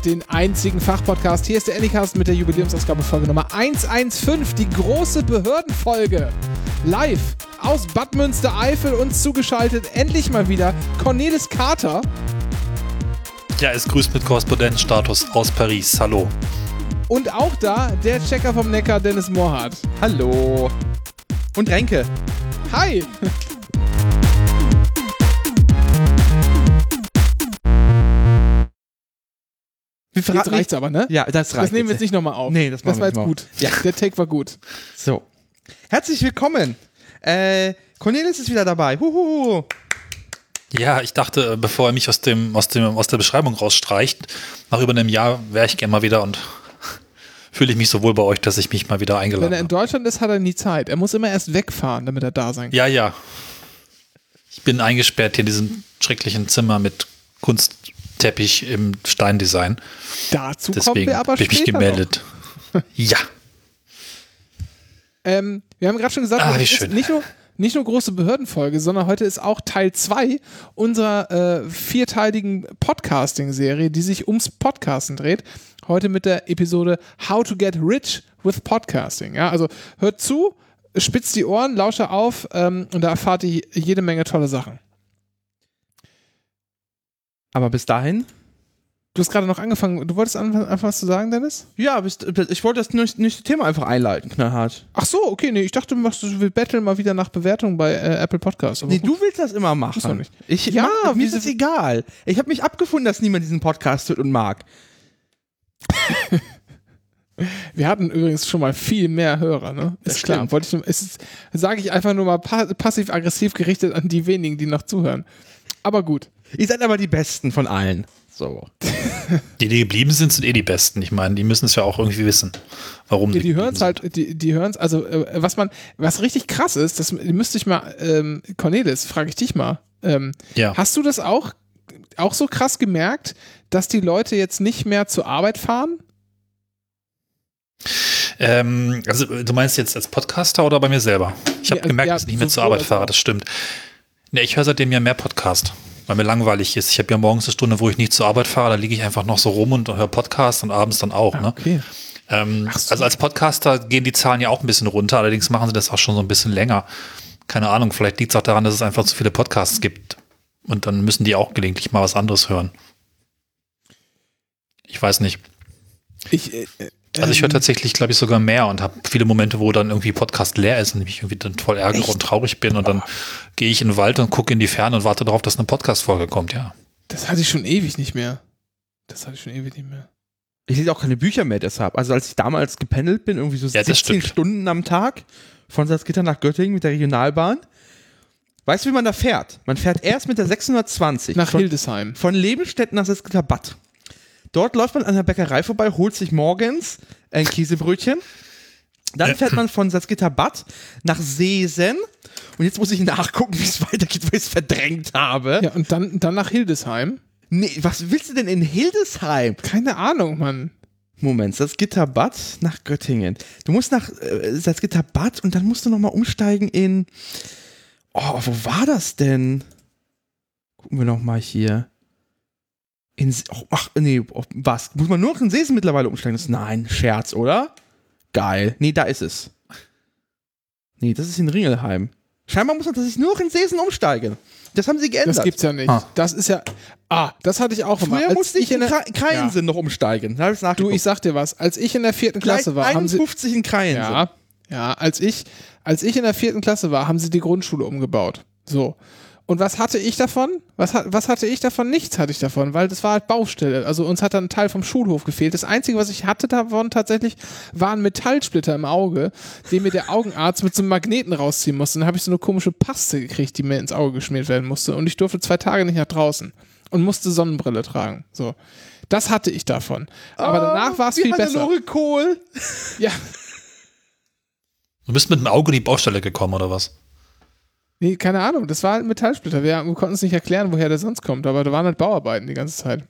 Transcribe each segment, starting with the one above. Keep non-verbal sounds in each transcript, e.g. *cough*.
hört den einzigen Fachpodcast. Hier ist der Anycast mit der Jubiläumsausgabe Folge Nummer 115, die große Behördenfolge. Live aus Bad Münstereifel uns zugeschaltet, endlich mal wieder Cornelis Carter. Ja, es grüßt mit Korrespondenzstatus aus Paris. Hallo. Und auch da der Checker vom Neckar, Dennis Mohrhardt. Hallo. Und Renke. Hi. Wir Jetzt reicht's aber, ne? Ja, das reicht. Das nehmen wir jetzt nicht nochmal auf. Nee, das das war jetzt gut. Ja, der Take war gut. So. Herzlich willkommen. Äh, Cornelis ist wieder dabei. Huhu. Ja, ich dachte, äh, bevor er mich aus, dem, aus, dem, aus der Beschreibung rausstreicht, nach über einem Jahr wäre ich gerne mal wieder und *laughs* fühle ich mich so wohl bei euch, dass ich mich mal wieder Wenn eingeladen er in habe. Deutschland ist, hat er nie Zeit. Er muss immer erst wegfahren, damit er da sein kann. Ja, ja. Ich bin eingesperrt hier in diesem schrecklichen Zimmer mit Kunstteppich im Steindesign. Dazu kommen Deswegen wir aber habe ich mich gemeldet. Ja. Ähm, wir haben gerade schon gesagt, Ah, ist schön. nicht nur, nicht nur große Behördenfolge, sondern heute ist auch Teil 2 unserer äh, vierteiligen Podcasting-Serie, die sich ums Podcasten dreht. Heute mit der Episode How to Get Rich with Podcasting. Ja, also hört zu, spitzt die Ohren, lausche auf ähm, und da erfahrt ihr jede Menge tolle Sachen. Aber bis dahin? Du hast gerade noch angefangen, du wolltest anfangen, einfach was zu sagen, Dennis? Ja, bis, ich wollte das nächste Thema einfach einleiten, knallhart. Ach so, okay, nee, ich dachte, du machst, du willst Battle mal wieder nach Bewertung bei äh, Apple Podcasts. Nee, gut. du willst das immer Muss doch machen. nicht. Ich, Ja, ja, mir ist es egal. Ich habe mich abgefunden, dass niemand diesen Podcast hört und mag. *laughs* Wir hatten übrigens schon mal viel mehr Hörer, ne? Das Ist klar. Wollte ich, ist, sage ich einfach nur mal pa passiv-aggressiv gerichtet an die wenigen, die noch zuhören. Aber gut. Ihr seid aber die Besten von allen. So. *laughs* Die, die geblieben sind, sind eh die Besten. Ich meine, die müssen es ja auch irgendwie wissen, warum Die, die hören es halt, die, die hören es, also äh, was man, was richtig krass ist, das müsste ich mal, ähm, Cornelis, frage ich dich mal. Ähm. Ja. Hast du das auch, auch so krass gemerkt, dass die Leute jetzt nicht mehr zur Arbeit fahren? Ähm, also du meinst jetzt als Podcaster oder bei mir selber? Ich habe Ja, gemerkt, ja, dass ich nicht mehr zur Arbeit fahre, das stimmt. Nee, ich höre seitdem ja mehr Podcast, weil mir langweilig ist. Ich habe ja morgens eine Stunde, wo ich nicht zur Arbeit fahre, da liege ich einfach noch so rum und höre Podcast und abends dann auch. Ne? Okay. Ähm, Ach so. Also als Podcaster gehen die Zahlen ja auch ein bisschen runter, allerdings machen sie das auch schon so ein bisschen länger. Keine Ahnung, vielleicht liegt es auch daran, dass es einfach zu viele Podcasts gibt. Und dann müssen die auch gelegentlich mal was anderes hören. Ich weiß nicht. Ich, äh, Also ich höre ähm, tatsächlich, glaube ich, sogar mehr und habe viele Momente, wo dann irgendwie Podcast leer ist und ich mich irgendwie dann voll ärgere Echt? und traurig bin und dann gehe ich in den Wald und gucke in die Ferne und warte darauf, dass eine Podcast-Folge kommt, ja. Das hatte ich schon ewig nicht mehr. Das hatte ich schon ewig nicht mehr. Ich lese auch keine Bücher mehr deshalb. Also als ich damals gependelt bin, irgendwie so Ja, das 17 stimmt. Stunden am Tag von Salzgitter nach Göttingen mit der Regionalbahn. Weißt du, wie man da fährt? Man fährt erst mit der 620 Nach von, Hildesheim. von Lebenstedt nach Salzgitter Bad. Dort läuft man an der Bäckerei vorbei, holt sich morgens ein Käsebrötchen. Dann fährt man von Salzgitter Bad nach Seesen. Und jetzt muss ich nachgucken, wie es weitergeht, weil ich es verdrängt habe. Ja, und dann, dann nach Hildesheim. Nee, was willst du denn in Hildesheim? Keine Ahnung, Mann. Moment, Salzgitterbad nach Göttingen. Du musst nach äh, Salzgitterbad und dann musst du nochmal umsteigen in. Oh, wo war das denn? Gucken wir nochmal hier. In, oh, ach, nee, oh, was? Muss man nur noch in Seesen mittlerweile umsteigen? Das, nein, Scherz, oder? Geil. Nee, da ist es. Nee, das ist in Ringelheim. Scheinbar muss man tatsächlich nur noch in Seesen umsteigen. Das haben sie geändert. Das gibt's ja nicht. Ah. Das ist ja. Ah, das hatte ich auch immer. Früher Als musste ich in Kra- Kreiensen noch umsteigen. Da ich's Du, ich sag dir was. Als ich in der vierten Klasse war, haben sie. 51 in Kreiensen. Ja, ja, als ich, als ich in der vierten Klasse war, haben sie die Grundschule umgebaut. So. Und was hatte ich davon? Was, was hatte ich davon? Nichts hatte ich davon, weil das war halt Baustelle. Also uns hat dann ein Teil vom Schulhof gefehlt. Das Einzige, was ich hatte davon tatsächlich, war ein Metallsplitter im Auge, den mir der Augenarzt mit so einem Magneten rausziehen musste. Dann habe ich so eine komische Paste gekriegt, die mir ins Auge geschmiert werden musste. Und ich durfte zwei Tage nicht nach draußen und musste Sonnenbrille tragen. So. Das hatte ich davon. Aber danach war es viel besser. Hannelore Kohl. Ja. Du bist mit dem Auge in die Baustelle gekommen, oder was? Nee, keine Ahnung. Das war halt ein Metallsplitter. Wir, wir konnten es nicht erklären, woher der sonst kommt, aber da waren halt Bauarbeiten die ganze Zeit.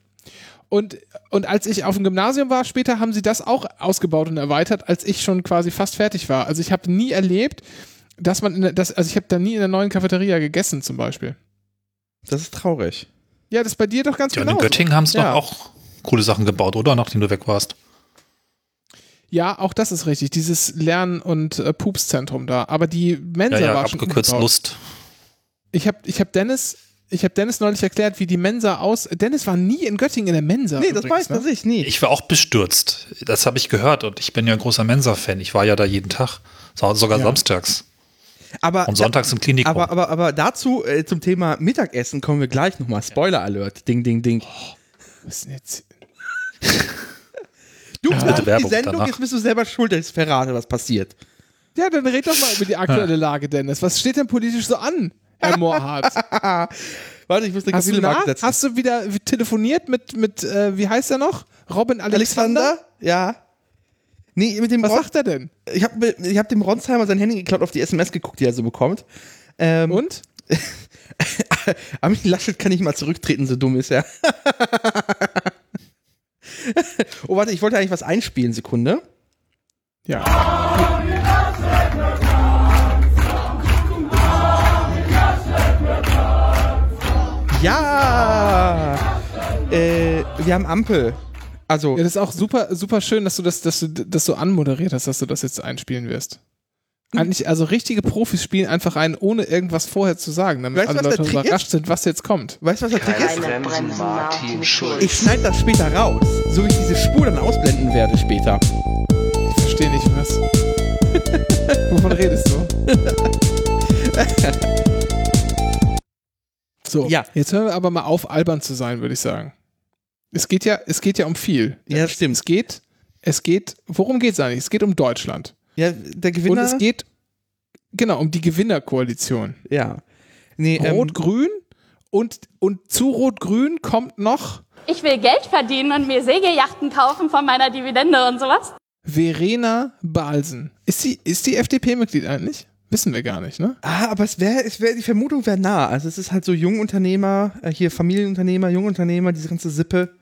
Und, und als ich auf dem Gymnasium war, später haben sie das auch ausgebaut und erweitert, als ich schon quasi fast fertig war. Also ich habe nie erlebt, dass man, in der, das, also ich habe da nie in der neuen Cafeteria gegessen zum Beispiel. Das ist traurig. Ja, das ist bei dir doch ganz Ja, und genau. in Göttingen haben sie Ja. doch auch coole Sachen gebaut, oder? Nachdem du weg warst. Ja, auch das ist richtig. Dieses Lern- und äh, Pupszentrum da. Aber die Mensa Ja, ja, war schon abgekürzt umgebaut. Lust. Ich habe ich hab Dennis, ich habe Dennis neulich erklärt, wie die Mensa aus. Dennis war nie in Göttingen in der Mensa. Nee, das übrigens, weiß ne? das ich nie. Ich war auch bestürzt. Das habe ich gehört und ich bin ja ein großer Mensa-Fan. Ich war ja da jeden Tag. So- Sogar Ja. samstags. aber, Und sonntags im Klinikum. aber, aber, aber dazu, äh, zum Thema Mittagessen kommen wir gleich nochmal. Spoiler Alert. Ding, ding, ding. Was ist denn jetzt? *laughs* Du Ja, die Sendung, danach. jetzt bist du selber schuld, dass ich verrate, was passiert. Ja, dann red doch mal über die aktuelle Lage, Dennis. Was steht denn politisch so an, Herr Mohrhardt? *laughs* Warte, ich muss eine Hast du, Kapitelmarke na, setzen. hast du wieder telefoniert mit, mit äh, wie heißt er noch? Robin Alexander? Alexander? Ja. Nee, mit dem Was Ron, sagt er denn? ich habe ich hab dem Ronsheimer sein Handy geklaut, auf die SMS geguckt, die er so bekommt. Ähm, Und? *laughs* Armin Laschet kann nicht mal zurücktreten, so dumm ist er. *laughs* *laughs* oh, warte, ich wollte eigentlich was einspielen, Sekunde. Ja. Ja! Äh, wir haben Ampel. Also, Ja, das ist auch super, super schön, dass du das, dass du das so anmoderiert hast, dass du das jetzt einspielen wirst. Eigentlich, also richtige Profis spielen einfach ein, ohne irgendwas vorher zu sagen, damit Weißt alle Leute überrascht sind, was jetzt kommt. weißt du, was der Trick ist? Bremsen Martin Schulz. Ich schneide das später raus, so wie ich diese Spur dann ausblenden werde später. Ich verstehe nicht, was. *laughs* Wovon redest du? *laughs* so, Ja. jetzt hören wir aber mal auf, albern zu sein, würde ich sagen. Es geht ja, es geht ja um viel. Ja, stimmt. Es geht, es geht, worum geht es eigentlich? Es geht um Deutschland. Ja, der Gewinner. Und es geht, genau, um die Gewinnerkoalition. ja. Nee, ähm, Rot-Grün und, und zu Rot-Grün kommt noch Ich will Geld verdienen und mir Segelyachten kaufen von meiner Dividende und sowas. Verena Balsen. Ist sie, ist die FDP-Mitglied eigentlich? Wissen wir gar nicht, ne? Ah, aber es wäre, es wäre, die Vermutung wäre nah. Also es ist halt so Jungunternehmer, äh, hier Familienunternehmer, Jungunternehmer, diese ganze Sippe.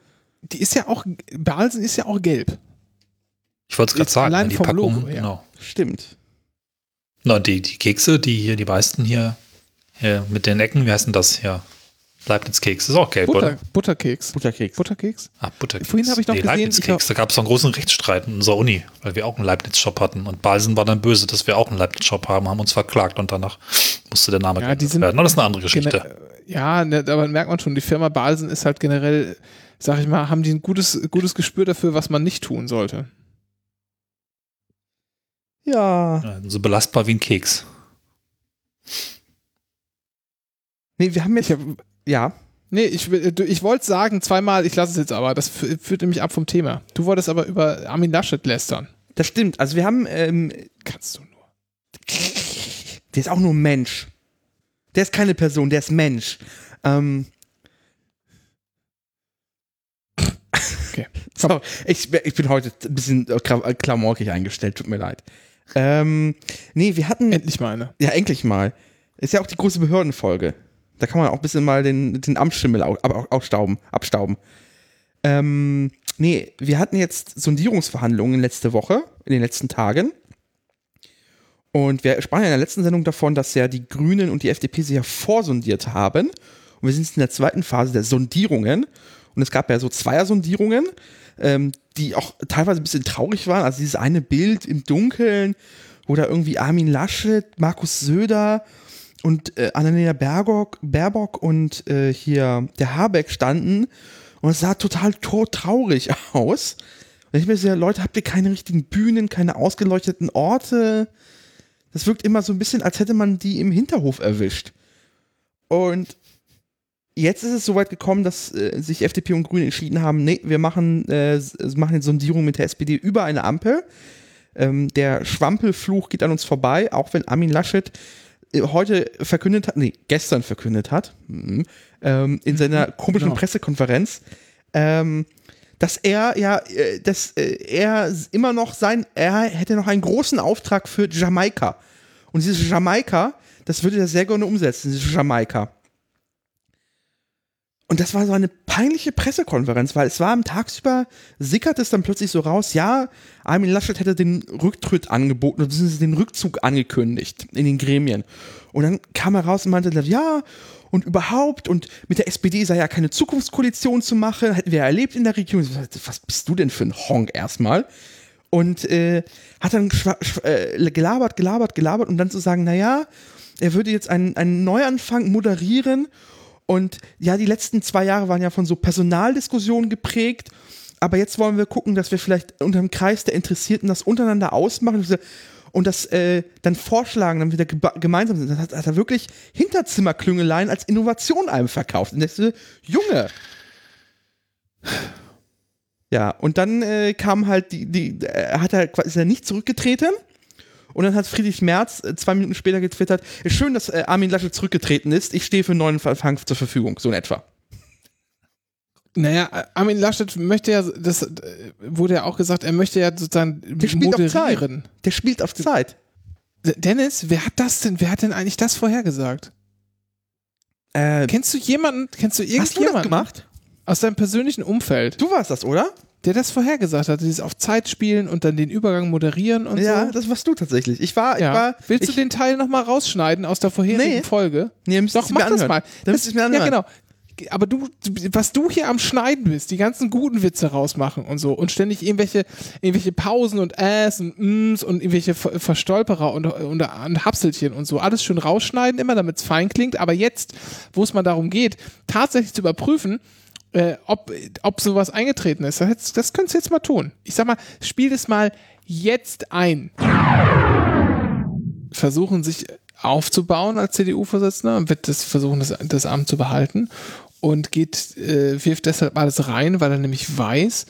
Die ist ja auch, Balsen ist ja auch gelb. Ich wollte es gerade sagen. allein die vom Packung, Logo her. genau. Stimmt. Na, die, die Kekse, die hier, die meisten hier, hier mit den Ecken, wie heißt denn das hier? Leibniz-Keks, ist auch gelb, Butter, oder? Butterkeks. Butterkeks. Butterkeks? Ah, Butterkeks. Vorhin habe ich noch nee, gesehen, Leibniz-Keks. Da gab es so einen großen Rechtsstreit in unserer Uni, weil wir auch einen Leibniz-Shop hatten. Und Balsen war dann böse, dass wir auch einen Leibniz-Shop haben, haben uns verklagt und danach musste der Name Ja, geändert die sind werden. Aber das ist eine andere Geschichte. Ja, ne, aber merkt man schon, die Firma Balsen ist halt generell, sag ich mal, haben die ein gutes, gutes Gespür dafür, was man nicht tun sollte. Ja. So belastbar wie ein Keks. Nee, wir haben jetzt. Ich hab, ja. nee, ich, ich wollte sagen zweimal, ich lasse es jetzt aber, das fü- führt nämlich ab vom Thema. Du wolltest aber über Armin Laschet lästern. Das stimmt. Also wir haben, ähm, Kannst du nur. *laughs* der ist auch nur Mensch. Der ist keine Person, der ist Mensch. Ähm. Okay. *laughs* So, ich, ich bin heute ein bisschen kla- klamaukig eingestellt, tut mir leid. Ähm, nee, wir hatten. Endlich mal eine. Ja, endlich mal. Ist ja auch die große Behördenfolge. Da kann man auch ein bisschen mal den, den Amtsschimmel au, ausstauben, abstauben. Ähm, nee, wir hatten jetzt Sondierungsverhandlungen letzte Woche, in den letzten Tagen. Und wir sprachen ja in der letzten Sendung davon, dass ja die Grünen und die FDP sich ja vorsondiert haben. Und wir sind jetzt in der zweiten Phase der Sondierungen. Und es gab ja so Zweier-Sondierungen, ähm, die auch teilweise ein bisschen traurig waren. Also dieses eine Bild im Dunkeln, wo da irgendwie Armin Laschet, Markus Söder und äh, Annalena Baerbock, Baerbock und äh, hier der Habeck standen. Und es sah total todtraurig *laughs* aus. Und ich mir so, Leute, habt ihr keine richtigen Bühnen, keine ausgeleuchteten Orte? Das wirkt immer so ein bisschen, als hätte man die im Hinterhof erwischt. Und jetzt ist es soweit gekommen, dass äh, sich FDP und Grüne entschieden haben, nee, wir machen, äh, machen eine Sondierung mit der SPD über eine Ampel. Ähm, der Schwampelfluch geht an uns vorbei, auch wenn Armin Laschet äh, heute verkündet hat, nee, gestern verkündet hat, mhm, ähm, in seiner komischen genau. Pressekonferenz, ähm, dass er ja, äh, dass äh, er immer noch sein, er hätte noch einen großen Auftrag für Jamaika. Und dieses Jamaika, das würde er sehr gerne umsetzen, dieses Jamaika. Und das war so eine peinliche Pressekonferenz, weil es war am Tagsüber, sickert es dann plötzlich so raus, ja, Armin Laschet hätte den Rücktritt angeboten, beziehungsweise den Rückzug angekündigt in den Gremien. Und dann kam er raus und meinte, ja, und überhaupt, und mit der SPD sei ja keine Zukunftskoalition zu machen, hätten wir ja erlebt in der so, Was bist du denn für ein Honk erstmal? Und äh, hat dann äh, gelabert, gelabert, gelabert, um dann zu sagen, naja, er würde jetzt einen, einen Neuanfang moderieren und ja, die letzten zwei Jahre waren ja von so Personaldiskussionen geprägt. Aber jetzt wollen wir gucken, dass wir vielleicht unter dem Kreis der Interessierten das untereinander ausmachen und das äh, dann vorschlagen, dann wieder gemeinsam sind. Das hat, hat er wirklich Hinterzimmerklüngeleien als Innovation einem verkauft. Und ich so, Junge. Ja, und dann äh, kam halt die, die, er hat er, ist er nicht zurückgetreten. Und dann hat Friedrich Merz äh, zwei Minuten später getwittert, "Ist schön, dass äh, Armin Laschet zurückgetreten ist. Ich stehe für einen neuen Verfang zur Verfügung, so in etwa. Naja, Armin Laschet möchte ja, das äh, wurde ja auch gesagt, er möchte ja sozusagen Der spielt auf Zeit. moderieren. Der spielt auf Zeit. Dennis, wer hat das denn, wer hat denn eigentlich das vorhergesagt? Äh, Kennst du jemanden, kennst du hast du das irgendjemanden gemacht? aus deinem persönlichen Umfeld, Du warst das, oder? Der das vorhergesagt hat, dieses auf Zeit spielen und dann den Übergang moderieren und ja, so? das warst du tatsächlich. Ich war, Ja. ich war. Willst ich, du den Teil nochmal rausschneiden aus der vorherigen Nee. Folge? Nee, Doch, mach mir das mal. Müsstest du mir ja, anhören. genau. Aber du, was du hier am Schneiden bist, die ganzen guten Witze rausmachen und so und ständig irgendwelche, irgendwelche Pausen und Äs und Ms und irgendwelche Ver Verstolperer und, und, und Hapselchen und so, alles schön rausschneiden, immer damit es fein klingt. Aber jetzt, wo es mal darum geht, tatsächlich zu überprüfen, äh, ob, ob sowas eingetreten ist, das, das könntest du jetzt mal tun. Ich sag mal, spiel das mal jetzt ein. Versuchen sich aufzubauen als CDU-Vorsitzender, wird das versuchen, das, das Amt zu behalten und geht, äh, wirft deshalb alles rein, weil er nämlich weiß,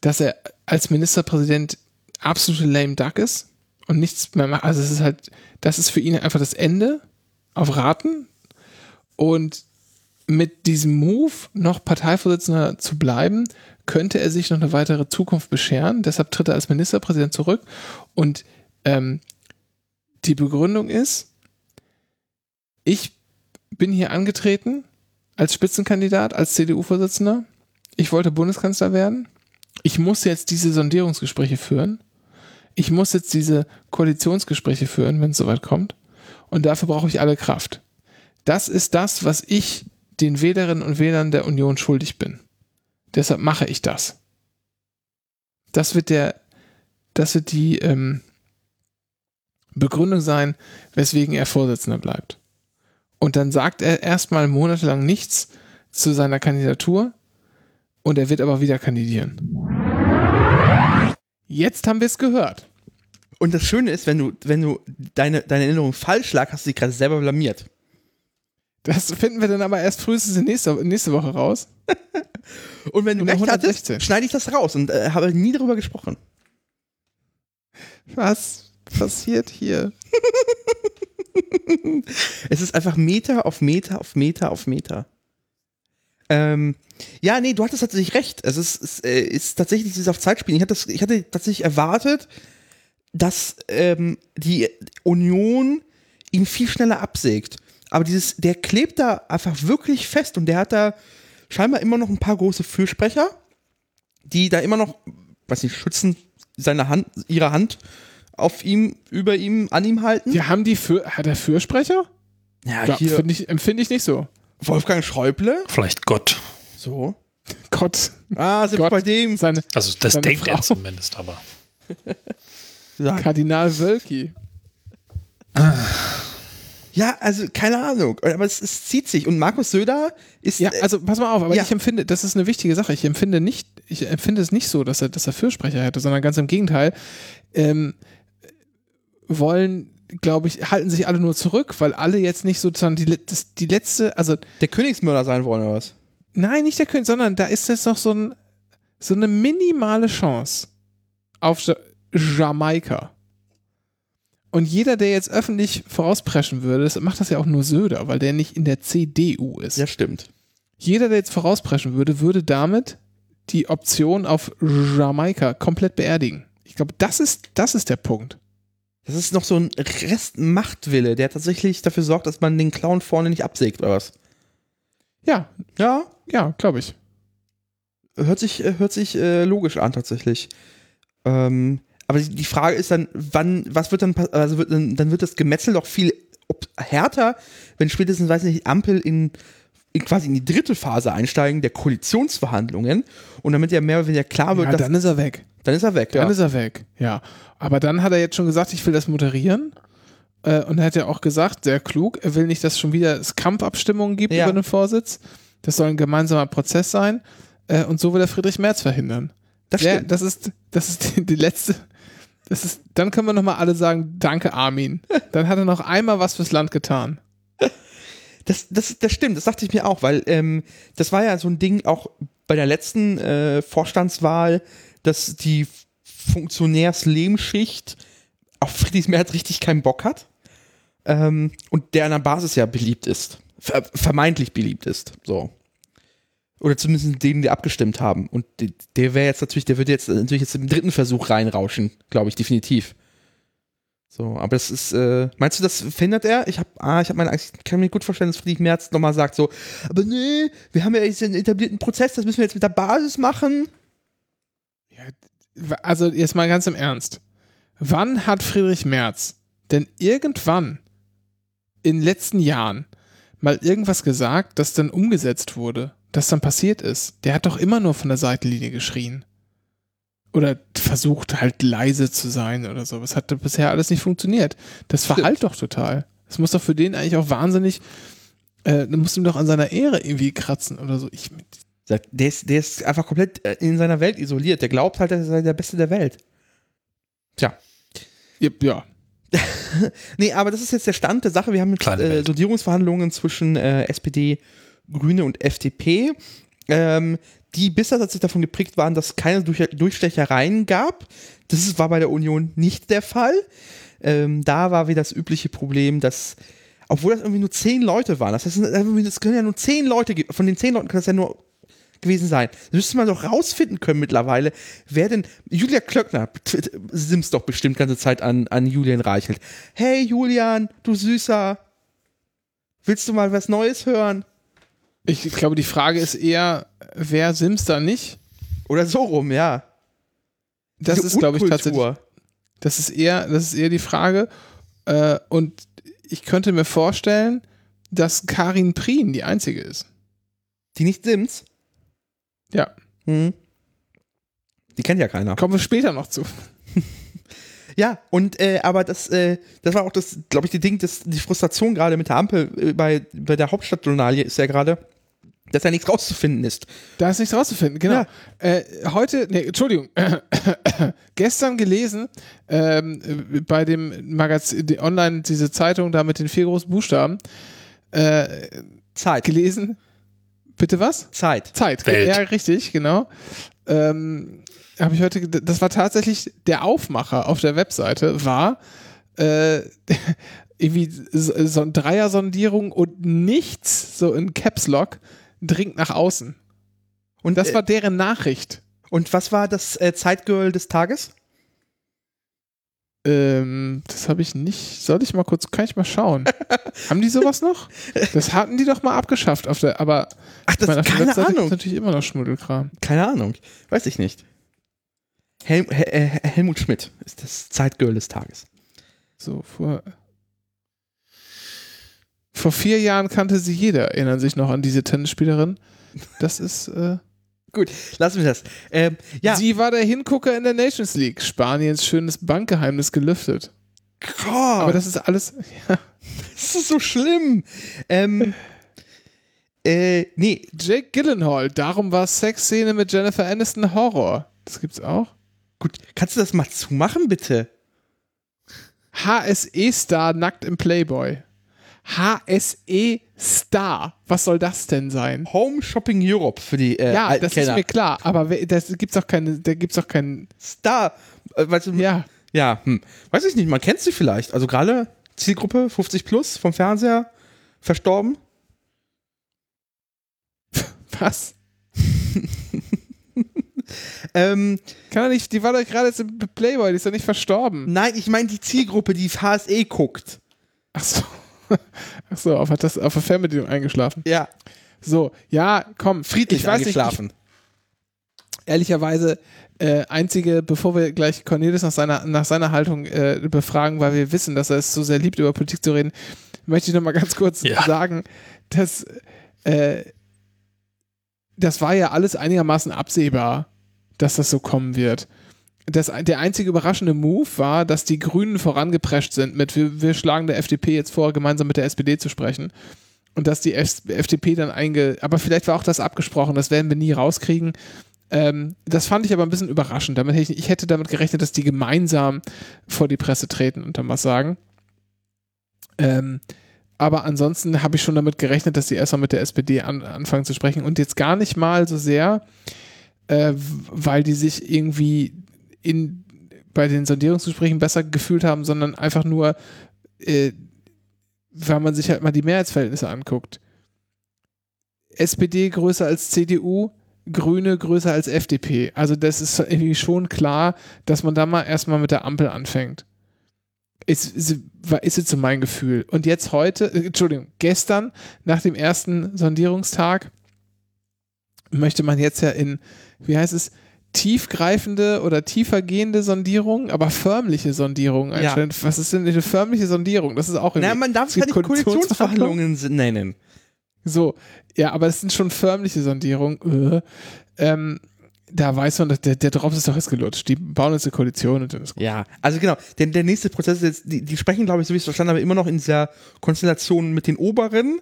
dass er als Ministerpräsident absolute lame duck ist und nichts mehr macht. Also es ist halt, das ist für ihn einfach das Ende auf Raten und mit diesem Move noch Parteivorsitzender zu bleiben, könnte er sich noch eine weitere Zukunft bescheren. Deshalb tritt er als Ministerpräsident zurück und ähm, die Begründung ist, ich bin hier angetreten als Spitzenkandidat, als CDU-Vorsitzender. Ich wollte Bundeskanzler werden. Ich muss jetzt diese Sondierungsgespräche führen. Ich muss jetzt diese Koalitionsgespräche führen, wenn es soweit kommt. Und dafür brauche ich alle Kraft. Das ist das, was ich den Wählerinnen und Wählern der Union schuldig bin. Deshalb mache ich das. Das wird der, das wird die ähm, Begründung sein, weswegen er Vorsitzender bleibt. Und dann sagt er erstmal monatelang nichts zu seiner Kandidatur und er wird aber wieder kandidieren. Jetzt haben wir es gehört. Und das Schöne ist, wenn du, wenn du deine, deine Erinnerung falsch lag, hast du dich gerade selber blamiert. Das finden wir dann aber erst frühestens in nächste, nächste Woche raus. *laughs* Und wenn du Nummer recht hattest, 116. schneide ich das raus und äh, habe nie darüber gesprochen. Was passiert hier? *laughs* Es ist einfach Meter auf Meter auf Meter auf Meter. Ähm, ja, nee, du hattest tatsächlich recht. Es ist, es äh, ist tatsächlich dieses auf Zeit spielen. Ich hatte, das, ich hatte tatsächlich erwartet, dass ähm, die Union ihn viel schneller absägt. Aber dieses, der klebt da einfach wirklich fest und der hat da scheinbar immer noch ein paar große Fürsprecher, die da immer noch, weiß nicht, schützen seine Hand, ihre Hand auf ihm, über ihm, an ihm halten. Wir haben die für, hat er Fürsprecher? Ja, Ja, hier ich, empfinde ich nicht so. Wolfgang Schäuble. Vielleicht Gott. So. Gott, Ah, selbst Gott. bei dem. seine Also das Seine denkt er Frau. zumindest, aber. *laughs* Kardinal Wölki. Ja, also keine Ahnung. Aber es, es zieht sich. Und Markus Söder ist. Ja, äh, also pass mal auf, aber ja. ich empfinde, das ist eine wichtige Sache. Ich empfinde nicht, ich empfinde es nicht so, dass er, dass er Fürsprecher hätte, sondern ganz im Gegenteil. Ähm, wollen, glaube ich, halten sich alle nur zurück, weil alle jetzt nicht sozusagen die, das, die letzte, also der Königsmörder sein wollen oder was? nein, nicht der König, sondern da ist jetzt noch so, ein, so eine minimale Chance auf Ja- Jamaika. Und jeder, der jetzt öffentlich vorauspreschen würde, das macht das ja auch nur Söder, weil der nicht in der CDU ist. Ja, stimmt. Jeder, der jetzt vorauspreschen würde, würde damit die Option auf Jamaika komplett beerdigen. Ich glaube, das ist, das ist der Punkt. Das ist noch so ein Rest Machtwille, der tatsächlich dafür sorgt, dass man den Clown vorne nicht absägt oder was? Ja, Ja, Ja, glaube ich. Hört sich, äh, hört sich äh, logisch an, tatsächlich. Ähm, aber die Frage ist dann, wann, was wird dann, also wird, dann, dann wird das Gemetzel doch viel härter, wenn spätestens, weiß nicht, die Ampel in, in quasi in die dritte Phase einsteigen, der Koalitionsverhandlungen. Und damit ja mehr oder weniger klar wird, Ja, dass, dann ist er weg. dann ist er weg. Dann Ja. ist er weg. Ja. Aber dann hat er jetzt schon gesagt, ich will das moderieren. Äh, und er hat ja auch gesagt, sehr klug, er will nicht, dass schon wieder es Kampfabstimmungen gibt Ja. über den Vorsitz. Das soll ein gemeinsamer Prozess sein. Äh, und so will er Friedrich Merz verhindern. Das stimmt. das ist, das ist die, *laughs* die letzte. Das ist, dann können wir nochmal alle sagen, danke Armin. Dann hat er noch einmal was fürs Land getan. Das, das, das stimmt, das dachte ich mir auch, weil ähm, das war ja so ein Ding auch bei der letzten äh, Vorstandswahl, dass die Funktionärslehmschicht auf Friedrichs Merz richtig keinen Bock hat ähm, und der an der Basis ja beliebt ist, ver vermeintlich beliebt ist, so. Oder zumindest denen, die abgestimmt haben. Und der wäre jetzt natürlich, der würde jetzt natürlich jetzt im dritten Versuch reinrauschen, glaube ich, definitiv. So, aber das ist, äh, meinst du, das findet er? Ich habe, ah, ich habe meine ich kann mir gut vorstellen, dass Friedrich Merz nochmal sagt so, aber nee, wir haben ja jetzt einen etablierten Prozess, das müssen wir jetzt mit der Basis machen. Also jetzt mal ganz im Ernst. Wann hat Friedrich Merz denn irgendwann in den letzten Jahren mal irgendwas gesagt, das dann umgesetzt wurde, das dann passiert ist? Der hat doch immer nur von der Seitenlinie geschrien. Oder versucht halt leise zu sein oder so. Das hat bisher alles nicht funktioniert. Das verhallt doch total. Das muss doch für den eigentlich auch wahnsinnig, äh, du musst ihm doch an seiner Ehre irgendwie kratzen oder so. Ich, Der ist, der ist einfach komplett äh, in seiner Welt isoliert. Der glaubt halt, er sei der Beste der Welt. Tja. ja, *laughs* Nee, aber das ist jetzt der Stand der Sache. Wir haben jetzt äh. Sondierungsverhandlungen zwischen äh, SPD, Grüne und FDP, ähm, die bisher tatsächlich davon geprägt waren, dass es keine Durch Durchstechereien gab. Das war bei der Union nicht der Fall. Ähm, da war wieder das übliche Problem, dass, obwohl das irgendwie nur zehn Leute waren, das heißt, es können ja nur zehn Leute, von den zehn Leuten kann das ja nur gewesen sein. Das müsste man doch rausfinden können mittlerweile, wer denn, Julia Klöckner simst doch bestimmt ganze Zeit an, an Julian Reichelt. Hey Julian, du Süßer, willst du mal was Neues hören? Ich glaube, die Frage ist eher, wer Sims da nicht? Oder so rum, ja. Das Diese ist, glaube ich, tatsächlich. Das ist eher, das ist eher die Frage. Äh, und ich könnte mir vorstellen, dass Karin Prien die einzige ist. Die nicht Sims? Ja, Hm. Die kennt ja keiner. kommen wir später noch zu. *laughs* Ja, und äh, aber das, äh, das war auch das, glaube ich, die Ding, das, die Frustration gerade mit der Ampel äh, bei, bei der Hauptstadtjournalie ist ja gerade, dass da nichts rauszufinden ist. Da ist nichts rauszufinden, genau. Äh, heute, nee, Entschuldigung, *coughs* gestern gelesen, ähm, äh, bei dem Magazin, die online, diese Zeitung da mit den vier großen Buchstaben, äh, Zeit. gelesen, bitte was? Zeit. Zeit, Welt. ja, richtig, genau. Ähm, habe ich heute, das war tatsächlich der Aufmacher auf der Webseite, war äh, *laughs* irgendwie so, so eine Dreier-Sondierung und nichts, so in Caps Lock, dringt nach außen. Und das äh, war deren Nachricht. Und was war das äh, Zeitgirl des Tages? Ähm, das habe ich nicht. Soll ich mal kurz, kann ich mal schauen? *laughs* Haben die sowas noch? Das hatten die doch mal abgeschafft auf der, aber Ach, das ich auf der keine Webseite gibt's Ahnung. natürlich immer noch Schmuddelkram. Keine Ahnung. Weiß ich nicht. Hel Hel Helmut Schmidt ist das Zeitgirl des Tages. So, vor. Vor vier Jahren kannte sie jeder, erinnern sich noch an diese Tennisspielerin. Das ist, äh, Gut, lassen wir das. Ähm, ja, sie war der Hingucker in der Nations League. Spaniens schönes Bankgeheimnis gelüftet. oh, Aber das ist alles, *laughs* ja. das ist so schlimm. Ähm, äh, nee, Jake Gyllenhaal, darum war Sexszene mit Jennifer Aniston Horror. Das gibt's auch. gut, kannst du das mal zumachen, bitte? HSE-Star nackt im Playboy. HSE-Star. Was soll das denn sein? Home Shopping Europe für die äh, ja, das Kenner. ist mir klar, aber das gibt's doch keine, da gibt's doch keinen, Star. Äh, weißt du, ja. ja hm. weiß ich nicht, man kennt sie vielleicht. Also gerade Zielgruppe 50 plus vom Fernseher verstorben. Was? *laughs* Ähm, Kann er nicht, die war doch gerade jetzt im Playboy, die ist doch nicht verstorben. nein, ich meine die Zielgruppe, die HSE guckt. Ach so. *laughs* Ach so, auf, hat das auf der Fernbedienung eingeschlafen. Ja. So, ja, komm. Friedlich ich weiß nicht, ich, eingeschlafen. ehrlicherweise äh, einzige, bevor wir gleich Cornelis nach seiner, nach seiner Haltung äh, befragen, weil wir wissen, dass er es so sehr liebt, über Politik zu reden, möchte ich noch mal ganz kurz Ja. sagen, dass äh, das war ja alles einigermaßen absehbar, dass das so kommen wird. Das, der einzige überraschende Move war, dass die Grünen vorangeprescht sind mit, wir, wir schlagen der FDP jetzt vor, gemeinsam mit der SPD zu sprechen. Und dass die F FDP dann einge... Aber vielleicht war auch das abgesprochen, das werden wir nie rauskriegen. Ähm, das fand ich aber ein bisschen überraschend. Damit hätte ich, ich hätte damit gerechnet, dass die gemeinsam vor die Presse treten und dann was sagen. Ähm, aber ansonsten habe ich schon damit gerechnet, dass die erstmal mit der SPD an, anfangen zu sprechen und jetzt gar nicht mal so sehr, äh, weil die sich irgendwie in, bei den Sondierungsgesprächen besser gefühlt haben, sondern einfach nur, äh, weil man sich halt mal die Mehrheitsverhältnisse anguckt. SPD größer als CDU, Grüne größer als FDP. Also das ist irgendwie schon klar, dass man da mal erstmal mit der Ampel anfängt. Ist, ist, ist jetzt so mein Gefühl. Und jetzt heute, äh, Entschuldigung, gestern, nach dem ersten Sondierungstag, möchte man jetzt ja in, wie heißt es, tiefgreifende oder tiefergehende Sondierung, aber förmliche Sondierung Ja. Was ist denn eine förmliche Sondierung? Das ist auch Na, man darf es ja nicht Koalitionsverhandlungen nennen. so, ja, aber es sind schon förmliche Sondierungen. Äh, ähm, da weiß man, der, der Drops ist doch jetzt gelutscht. Die bauen jetzt eine Koalition und dann ist gut. Ja, also genau. Denn der nächste Prozess ist jetzt, die, die sprechen, glaube ich, so wie ich es verstanden habe, immer noch in dieser Konstellation mit den Oberen.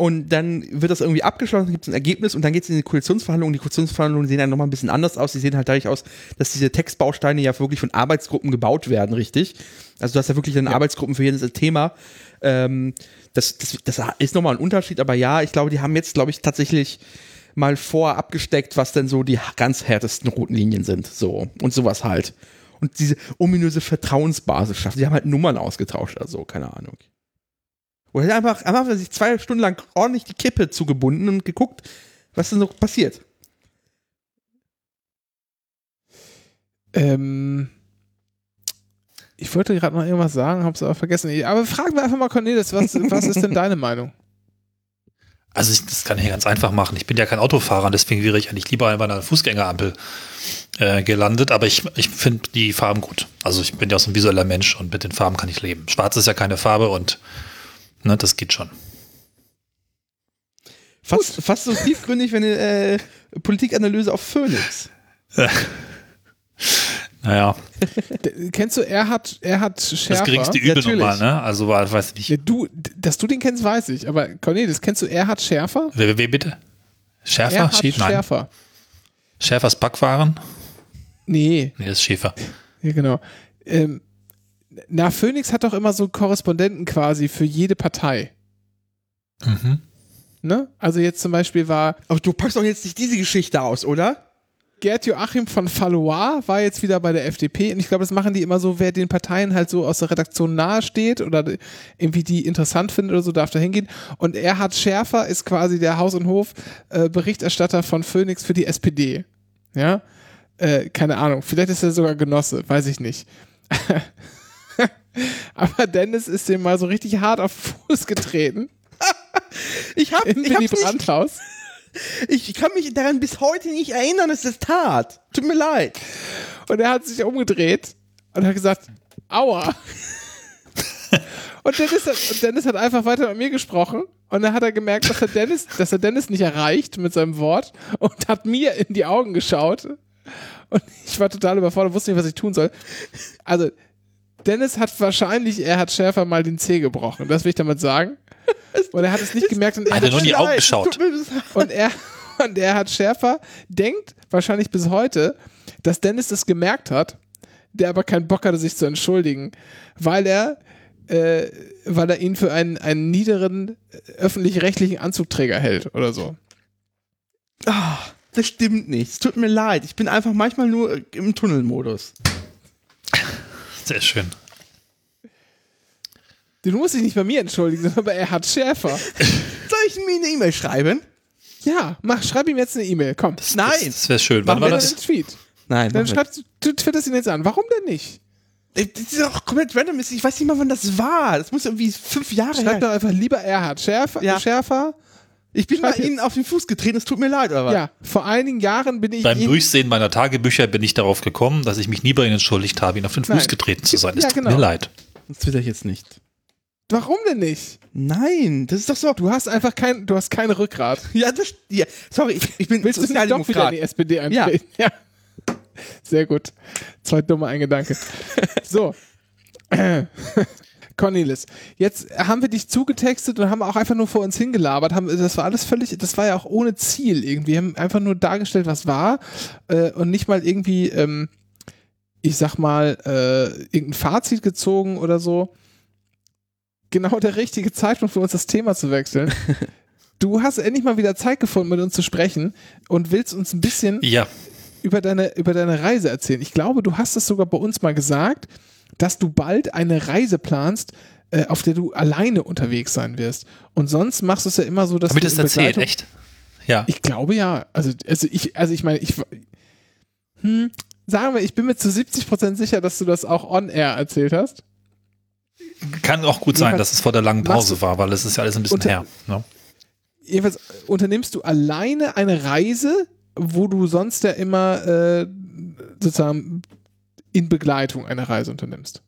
Und dann wird das irgendwie abgeschlossen, gibt es ein Ergebnis und dann geht es in die Koalitionsverhandlungen. Die Koalitionsverhandlungen sehen dann nochmal ein bisschen anders aus. Die sehen halt dadurch aus, dass diese Textbausteine ja wirklich von Arbeitsgruppen gebaut werden, richtig? Also du hast ja wirklich dann Arbeitsgruppen für jedes Thema. Ähm, das, das, das ist nochmal ein Unterschied, aber ja, ich glaube, die haben jetzt, glaube ich, tatsächlich mal vor abgesteckt, was denn so die ganz härtesten roten Linien sind. So. Und sowas halt. Und diese ominöse Vertrauensbasis schaffen. Die haben halt Nummern ausgetauscht oder so, keine Ahnung. Oder einfach, einfach sich zwei Stunden lang ordentlich die Kippe zugebunden und geguckt, was denn so passiert. Ähm, ich wollte gerade noch irgendwas sagen, hab's aber vergessen. Aber fragen wir einfach mal Cornelis, was, was ist denn deine Meinung? Also ich, das kann ich ganz einfach machen. Ich bin ja kein Autofahrer, deswegen wäre ich eigentlich lieber bei einer Fußgängerampel äh, gelandet. Aber ich, ich finde die Farben gut. Also ich bin ja so ein visueller Mensch und mit den Farben kann ich leben. Schwarz ist ja keine Farbe und ne, das geht schon. Fast, fast so tiefgründig wie eine äh, Politikanalyse auf Phoenix. *laughs* Naja, Kennst du Erhard, Erhard Schärfer? das geringste Übel natürlich. nochmal, ne? Also weiß ich nicht. du, dass du den kennst, weiß ich. Aber Cornelis, kennst du Erhard Schärfer? Wer, wer bitte? Schärfer? Erhard Schäfer? Nein. Schärfer. Schäfers Backwaren? Nee, Nee, das ist Schäfer. ja, genau. Ähm, na, Phoenix hat doch immer so Korrespondenten quasi für jede Partei. Mhm. Ne? Also jetzt zum Beispiel war Aber du packst doch jetzt nicht diese Geschichte aus, oder? Gerd Joachim von Fallois war jetzt wieder bei der FDP und ich glaube, das machen die immer so, wer den Parteien halt so aus der Redaktion nahe steht oder irgendwie die interessant findet oder so, darf da hingehen. Und Erhard Schärfer ist quasi der Haus- und Hof-Berichterstatter von Phoenix für die SPD. Ja, äh, keine Ahnung, vielleicht ist er sogar Genosse, weiß ich nicht. *laughs* Aber Dennis ist dem mal so richtig hart auf den Fuß getreten *laughs* Ich hab, im ich, Willy Brandt-Haus. ich kann mich daran bis heute nicht erinnern, dass das tat. Tut mir leid. Und er hat sich umgedreht und hat gesagt, aua. und, Dennis hat, und Dennis hat einfach weiter mit mir gesprochen und dann hat er gemerkt, dass er Dennis, dass er Dennis nicht erreicht mit seinem Wort und hat mir in die Augen geschaut. Und ich war total überfordert, wusste nicht, was ich tun soll. Also, Dennis hat wahrscheinlich, er hat Schärfer mal den Zeh gebrochen. Das will ich damit sagen. *laughs* Und er hat es nicht gemerkt und er Hat er hat nur in die Augen es geschaut. *laughs* und er, und er hat Schärfer, denkt wahrscheinlich bis heute, dass Dennis das gemerkt hat, der aber keinen Bock hatte, sich zu entschuldigen, weil er, äh, weil er ihn für einen, einen niederen äh, öffentlich-rechtlichen Anzugträger hält oder so. Ah, das stimmt nicht. Es tut mir leid. Ich bin einfach manchmal nur im Tunnelmodus. Sehr schön. Du musst dich nicht bei mir entschuldigen, sondern bei Erhard Schärfer. *laughs* Soll ich mir eine E-Mail schreiben? Ja, mach, schreib ihm jetzt eine E-Mail, komm. Nein. Das, das wäre schön. Wann war das? einen Tweet. Nein. Dann schreibst du twitterst ihn jetzt an. Warum denn nicht? nicht. Das ist doch komplett random. Ich weiß nicht mal, wann das war. Das muss irgendwie fünf Jahre Schreib her. doch einfach lieber Erhard Schärfer, Ja. Schärfer Ich bin Schreib mal Ihnen auf den Fuß getreten, es tut mir leid, aber. Ja, vor einigen Jahren bin ich Beim Durchsehen meiner Tagebücher bin ich darauf gekommen, dass ich mich nie bei Ihnen entschuldigt habe, Ihnen auf den Fuß Nein. getreten zu sein. Es Ja, tut genau. mir leid. Das will ich jetzt nicht. Warum denn nicht? Nein, das ist doch so. Du hast einfach kein, du hast kein Rückgrat. Ja, das, ja. sorry, ich, ich bin Willst du nicht doch wieder in Sozialdemokrat. die SPD eintreten? *laughs* Ja. Sehr gut. Zwei dumme ein Gedanke. so. *laughs* Cornelis, jetzt haben wir dich zugetextet und haben auch einfach nur vor uns hingelabert. Haben, das war alles völlig, das war ja auch ohne Ziel irgendwie. Wir haben einfach nur dargestellt, was war äh, und nicht mal irgendwie, ähm, ich sag mal, äh, irgendein Fazit gezogen oder so. Genau der richtige Zeitpunkt für uns das Thema zu wechseln. *laughs* Du hast endlich mal wieder Zeit gefunden, mit uns zu sprechen und willst uns ein bisschen Ja, über deine, über deine Reise erzählen. Ich glaube, du hast es sogar bei uns mal gesagt, dass du bald eine Reise planst, äh, auf der du alleine unterwegs sein wirst. Und sonst machst du es ja immer so, dass ich du das in erzählt, echt? Ja. Ich glaube ja. Also, also ich, also ich meine, ich hm, sagen wir, ich bin mir zu 70% sicher, dass du das auch on air erzählt hast. Kann auch gut sein, dass es vor der langen Pause war, weil es ist ja alles ein bisschen her. Ne? Jedenfalls unternimmst du alleine eine Reise, wo du sonst ja immer äh, sozusagen in Begleitung eine Reise unternimmst.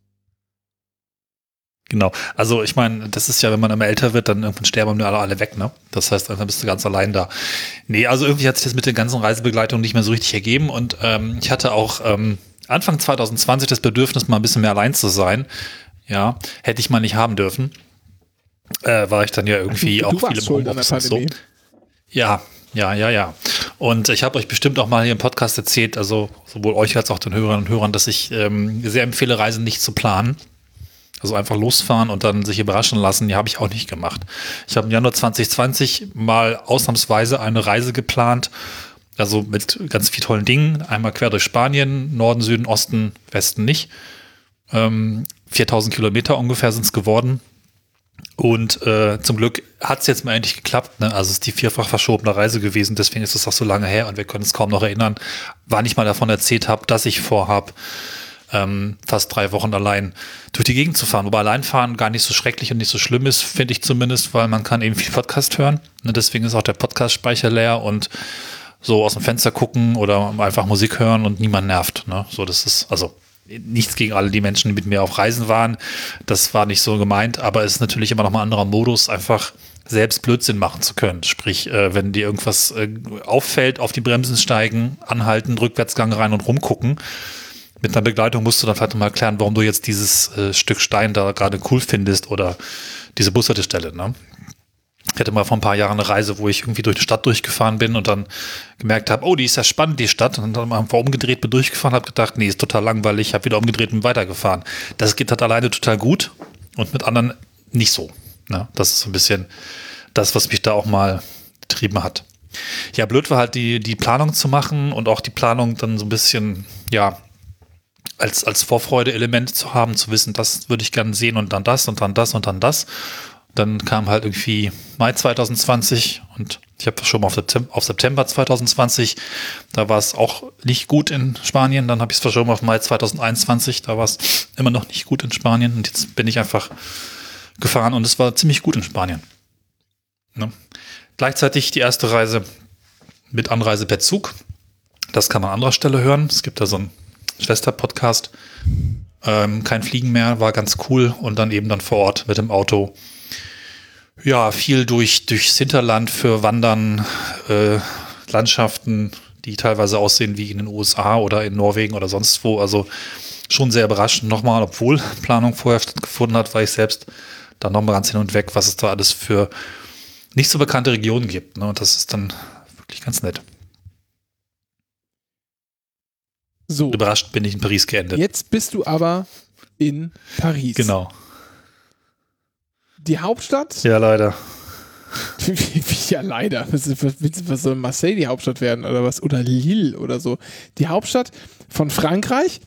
Genau. Also ich meine, das ist ja, wenn man immer älter wird, dann irgendwann sterben wir alle, alle weg, ne? Das heißt, dann bist du ganz allein da. Nee, also irgendwie hat sich das mit den ganzen Reisebegleitungen nicht mehr so richtig ergeben und ähm, ich hatte auch ähm, Anfang 2020 das Bedürfnis, mal ein bisschen mehr allein zu sein. Ja, hätte ich mal nicht haben dürfen. Äh, war ich dann ja irgendwie du, auch viel im schuld an der Homeoffice so. Ja, ja, ja, ja. Und ich habe euch bestimmt auch mal hier im Podcast erzählt, also sowohl euch als auch den Hörerinnen und Hörern, dass ich ähm, sehr empfehle, Reisen nicht zu planen. Also einfach losfahren und dann sich überraschen lassen, die habe ich auch nicht gemacht. Ich habe im Januar 2020 mal ausnahmsweise eine Reise geplant, also mit ganz vielen tollen Dingen. Einmal quer durch Spanien, Norden, Süden, Osten, Westen nicht. Ähm, 4000 Kilometer ungefähr sind es geworden. Und äh, zum Glück hat es jetzt mal endlich geklappt. Ne? Also es ist die vierfach verschobene Reise gewesen, deswegen ist es auch so lange her und wir können es kaum noch erinnern, wann ich mal davon erzählt habe, dass ich vorhab, ähm, fast drei Wochen allein durch die Gegend zu fahren. Wobei Alleinfahren gar nicht so schrecklich und nicht so schlimm ist, finde ich zumindest, weil man kann eben viel Podcast hören. Ne? Deswegen ist auch der Podcast-Speicher leer und so aus dem Fenster gucken oder einfach Musik hören und niemand nervt. Ne? So, das ist, also nichts gegen alle die Menschen, die mit mir auf Reisen waren. Das war nicht so gemeint, aber es ist natürlich immer noch mal ein anderer Modus, einfach selbst Blödsinn machen zu können. Sprich, äh, wenn dir irgendwas äh, auffällt, auf die Bremsen steigen, anhalten, Rückwärtsgang rein und rumgucken. Mit einer Begleitung musst du dann vielleicht noch mal erklären, warum du jetzt dieses äh, Stück Stein da gerade cool findest oder diese Bushaltestelle. Ne? Ich hatte mal vor ein paar Jahren eine Reise, wo ich irgendwie durch die Stadt durchgefahren bin und dann gemerkt habe, oh, die ist ja spannend, die Stadt. Und dann einfach umgedreht, bin durchgefahren, habe gedacht, nee, ist total langweilig, habe wieder umgedreht und weitergefahren. Das geht halt alleine total gut und mit anderen nicht so. Ne? Das ist so ein bisschen das, was mich da auch mal getrieben hat. Ja, blöd war halt die, die Planung zu machen und auch die Planung dann so ein bisschen, ja, als, als Vorfreude-Element zu haben, zu wissen, das würde ich gerne sehen und dann das und dann das und dann das. Dann kam halt irgendwie Mai 2020 und ich habe schon mal auf September, auf September 2020, da war es auch nicht gut in Spanien. Dann habe ich es verschoben auf Mai 2021, da war es immer noch nicht gut in Spanien und jetzt bin ich einfach gefahren und es war ziemlich gut in Spanien. Ne? Gleichzeitig die erste Reise mit Anreise per Zug. Das kann man an anderer Stelle hören. Es gibt da so einen Schwester-Podcast. Ähm, kein Fliegen mehr, war ganz cool und dann eben dann vor Ort mit dem Auto ja, viel durch, durchs Hinterland für Wandern, äh, Landschaften, die teilweise aussehen wie in den USA oder in Norwegen oder sonst wo. Also schon sehr überraschend nochmal, obwohl Planung vorher stattgefunden hat, weil ich selbst dann nochmal ganz hin und weg, was es da alles für nicht so bekannte Regionen gibt. Ne? Und das ist dann wirklich ganz nett. So, Überrascht bin ich in Paris geendet. jetzt bist du aber in Paris. Genau. Die Hauptstadt? Ja, leider. *laughs* Wie, wie, ja, leider. Was, was, was soll Marseille die Hauptstadt werden oder was? Oder Lille oder so. Die Hauptstadt von Frankreich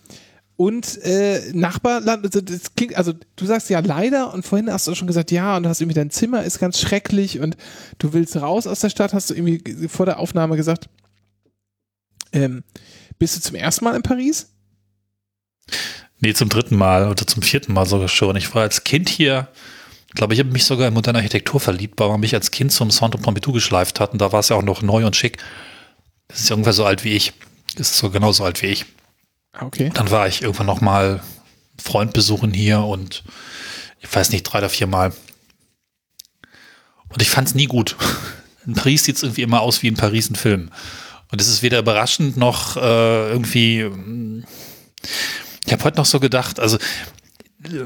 und äh, Nachbarland. Also, das klingt, also du sagst ja leider und vorhin hast du schon gesagt, ja, und du hast irgendwie dein Zimmer ist ganz schrecklich und du willst raus aus der Stadt, hast du irgendwie vor der Aufnahme gesagt. Ähm, bist du zum ersten Mal in Paris? Nee, zum dritten Mal oder zum vierten Mal sogar schon. Ich war als Kind hier glaube, ich habe mich sogar in moderne Architektur verliebt, weil man mich als Kind zum Centre Pompidou geschleift hat und da war es ja auch noch neu und schick. Das ist ja ungefähr so alt wie ich. Das ist so genauso alt wie ich. Okay. Dann war ich irgendwann noch mal Freund besuchen hier und ich weiß nicht, drei oder vier Mal. Und ich fand es nie gut. *laughs* In Paris sieht es irgendwie immer aus wie in Paris ein Film. Und es ist weder überraschend noch äh, irgendwie. mm, Ich habe heute noch so gedacht, also äh,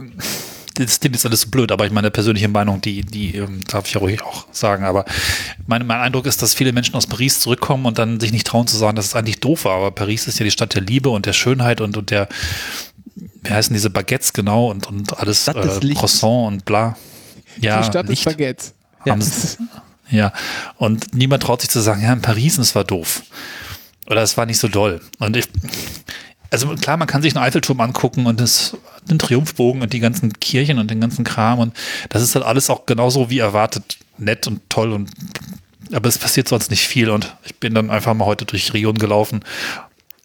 das klingt jetzt alles blöd, aber ich meine persönliche Meinung, die, die ähm, darf ich ja ruhig auch sagen. Aber mein, mein Eindruck ist, dass viele Menschen aus Paris zurückkommen und dann sich nicht trauen zu sagen, dass es eigentlich doof war. Aber Paris ist ja die Stadt der Liebe und der Schönheit und, und der, wie heißen diese Baguettes genau und, und alles äh. Croissant und bla. Ja, Die Stadt Licht. Baguettes. Haben sie- Ja, und niemand traut sich zu sagen, ja, in Paris, es war doof. Oder es war nicht so doll. Und ich, also klar, man kann sich einen Eiffelturm angucken und das, den Triumphbogen und die ganzen Kirchen und den ganzen Kram und das ist halt alles auch genauso wie erwartet nett und toll und aber es passiert sonst nicht viel und ich bin dann einfach mal heute durch Rion gelaufen,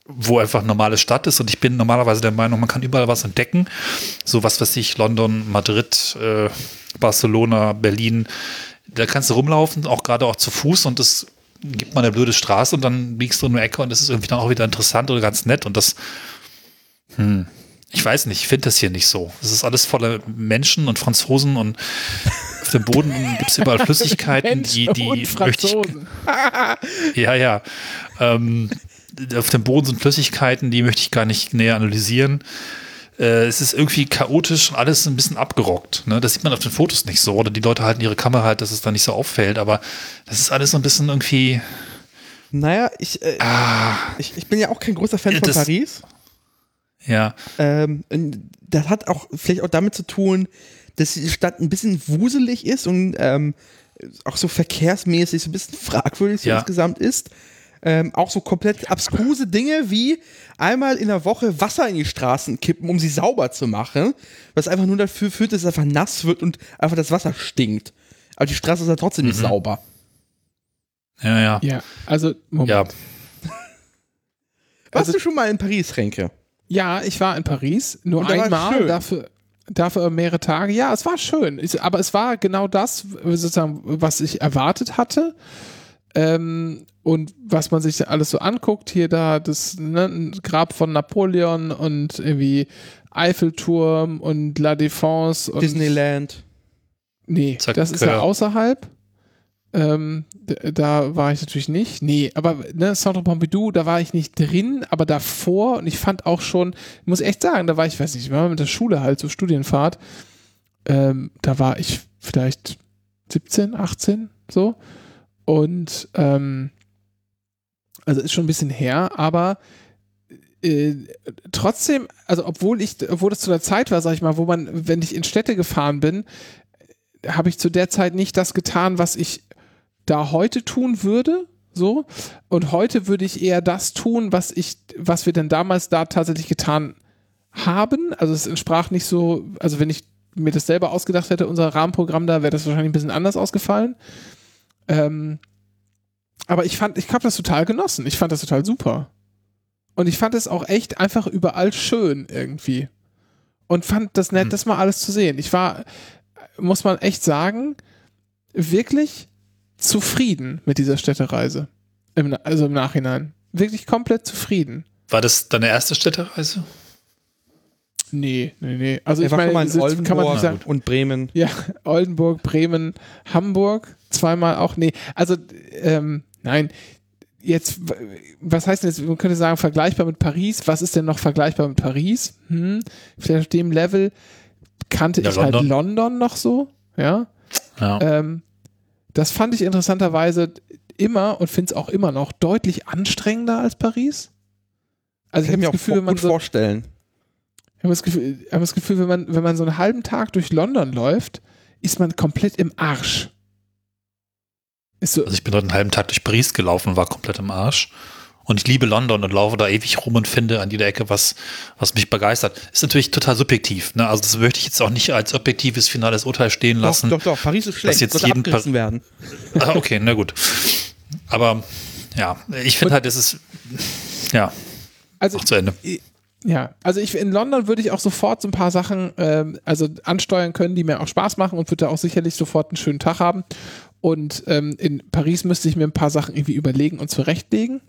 wo einfach normale Stadt ist und ich bin normalerweise der Meinung, man kann überall was entdecken. So was weiß ich, London, Madrid, äh, Barcelona, Berlin, da kannst du rumlaufen, auch gerade auch zu Fuß und das gibt mal eine blöde Straße und dann biegst du in eine Ecke und das ist irgendwie dann auch wieder interessant oder ganz nett und das, hm, ich weiß nicht, ich finde das hier nicht so. Es ist alles voller Menschen und Franzosen und auf dem Boden *laughs* gibt es überall Flüssigkeiten, die, die möchte ich, Franzosen. *laughs* ja, ja. Ähm, auf dem Boden sind Flüssigkeiten, die möchte ich gar nicht näher analysieren. Äh, es ist irgendwie chaotisch und alles ein bisschen abgerockt. Ne? Das sieht man auf den Fotos nicht so. Oder die Leute halten ihre Kamera halt, dass es da nicht so auffällt. Aber das ist alles so ein bisschen irgendwie. Naja, ich, äh, ich, ich bin ja auch kein großer Fan von das- Paris. Ja, Ähm, das hat auch vielleicht auch damit zu tun, dass die Stadt ein bisschen wuselig ist und ähm, auch so verkehrsmäßig so ein bisschen fragwürdig so Ja. insgesamt ist. Ähm, auch so komplett abstruse Dinge wie einmal in der Woche Wasser in die Straßen kippen, um sie sauber zu machen, was einfach nur dafür führt, dass es einfach nass wird und einfach das Wasser stinkt. Aber die Straße ist ja trotzdem nicht sauber. ja, ja. Ja, also, Moment. Ja, Warst Also- du schon mal in Paris, Renke? Ja, ich war in Paris, nur einmal, schön. dafür, dafür mehrere Tage. Ja, es war schön, ich, aber es war genau das, sozusagen, was ich erwartet hatte. Ähm, und was man sich alles so anguckt, hier da das ne, Grab von Napoleon und irgendwie Eiffelturm und La Défense und Disneyland. Nee, Zack, das ist ja ja. außerhalb. Ähm, da war ich natürlich nicht. Nee, aber ne, Centre Pompidou, da war ich nicht drin, aber davor und ich fand auch schon, ich muss echt sagen, da war ich, weiß nicht, ich war mit der Schule halt, so Studienfahrt, ähm, da war ich vielleicht 17, 18, so. Und ähm, also ist schon ein bisschen her, aber äh, trotzdem, also obwohl ich, obwohl das zu der Zeit war, sag ich mal, wo man, wenn ich in Städte gefahren bin, habe ich zu der Zeit nicht das getan, was ich da heute tun würde. So. Und heute würde ich eher das tun, was ich, was wir denn damals da tatsächlich getan haben. Also es entsprach nicht so, also wenn ich mir das selber ausgedacht hätte, unser Rahmenprogramm da, wäre das wahrscheinlich ein bisschen anders ausgefallen. Ähm, aber ich fand, ich habe das total genossen. Ich fand das total super. Und ich fand es auch echt einfach überall schön irgendwie. Und fand das nett, Hm. das mal alles zu sehen. Ich war, muss man echt sagen, wirklich zufrieden mit dieser Städtereise. Im, also im Nachhinein. Wirklich komplett zufrieden. war das deine erste Städtereise? Nee, nee, nee. Also ich war schon mal meine, in das kann man nicht sagen. Oldenburg und Bremen. Ja, Oldenburg, Bremen, Hamburg, zweimal auch. Nee, also, ähm, nein. Jetzt, was heißt denn jetzt, man könnte sagen, vergleichbar mit Paris. Was ist denn noch vergleichbar mit Paris? Hm, vielleicht auf dem Level kannte Ja, ich halt London. London noch so, ja. Ja. Ähm, das fand ich interessanterweise immer und finde es auch immer noch deutlich anstrengender als Paris. Also ich habe das mir auch Gefühl, wenn man gut so, vorstellen. ich habe das Gefühl, ich habe das Gefühl, wenn man, wenn man so einen halben Tag durch London läuft, ist man komplett im Arsch. So, Also ich bin heute einen halben Tag durch Paris gelaufen, war komplett im Arsch. Und ich liebe London und laufe da ewig rum und finde an jeder Ecke was, was mich begeistert. Ist natürlich total subjektiv. Ne? Also das möchte ich jetzt auch nicht als objektives finales Urteil stehen lassen. Doch, doch, doch. Paris ist schlecht. jetzt jeden abgerissen werden. Ah, okay, na gut. Aber ja, ich finde halt, es ist ja also auch zu Ende. Ja, also ich in London würde ich auch sofort so ein paar Sachen ähm, also ansteuern können, die mir auch Spaß machen und würde da auch sicherlich sofort einen schönen Tag haben. Und ähm, in Paris müsste ich mir ein paar Sachen irgendwie überlegen und zurechtlegen.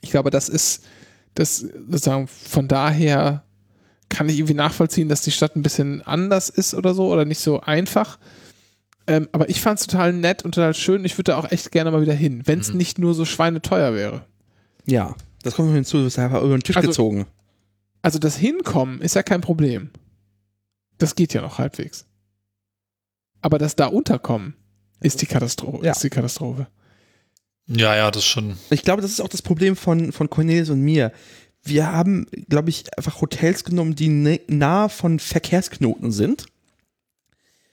Ich glaube, das ist das sozusagen von daher kann ich irgendwie nachvollziehen, dass die Stadt ein bisschen anders ist oder so oder nicht so einfach. Ähm, aber ich fand es total nett und total schön. Ich würde da auch echt gerne mal wieder hin, wenn es Mhm. nicht nur so schweineteuer wäre. Ja, das kommt noch hinzu, das ist einfach über den Tisch Also- gezogen. Also das Hinkommen ist ja kein Problem. Das geht ja noch halbwegs. Aber das da unterkommen ist die Katastrophe. Ja. Ist die Katastrophe. Ja, ja, das ist schon. Ich glaube, das ist auch das Problem von, von Cornelis und mir. Wir haben, glaube ich, einfach Hotels genommen, die ne- nah von Verkehrsknoten sind.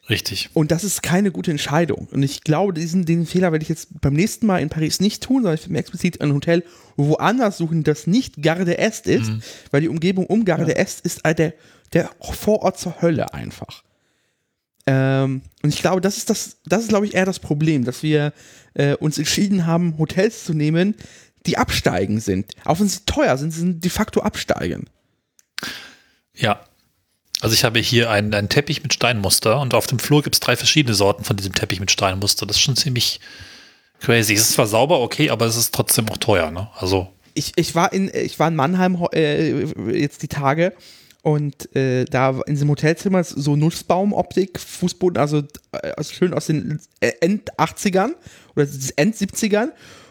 Richtig. Und das ist keine gute Entscheidung. Und ich glaube, diesen, den Fehler werde ich jetzt beim nächsten Mal in Paris nicht tun, sondern ich werde mir explizit ein Hotel woanders suchen, das nicht Gare de Est ist, Mhm. weil die Umgebung um Gare de Est ist halt der, der Vorort zur Hölle einfach. Ähm, und ich glaube, das ist das, das ist, glaube ich, eher das Problem, dass wir äh, uns entschieden haben, Hotels zu nehmen, die absteigen sind. Auch wenn sie teuer sind, sie sind de facto absteigen. Ja. Also ich habe hier einen, einen Teppich mit Steinmuster und auf dem Flur gibt es drei verschiedene Sorten von diesem Teppich mit Steinmuster. Das ist schon ziemlich crazy. Es ist zwar sauber, okay, aber es ist trotzdem auch teuer, ne? Also, ich, ich war in ich war in Mannheim äh, jetzt die Tage und äh, da in diesem Hotelzimmer so Nussbaumoptik, Fußboden, also, äh, schön aus den äh, End 80ern oder End 70ern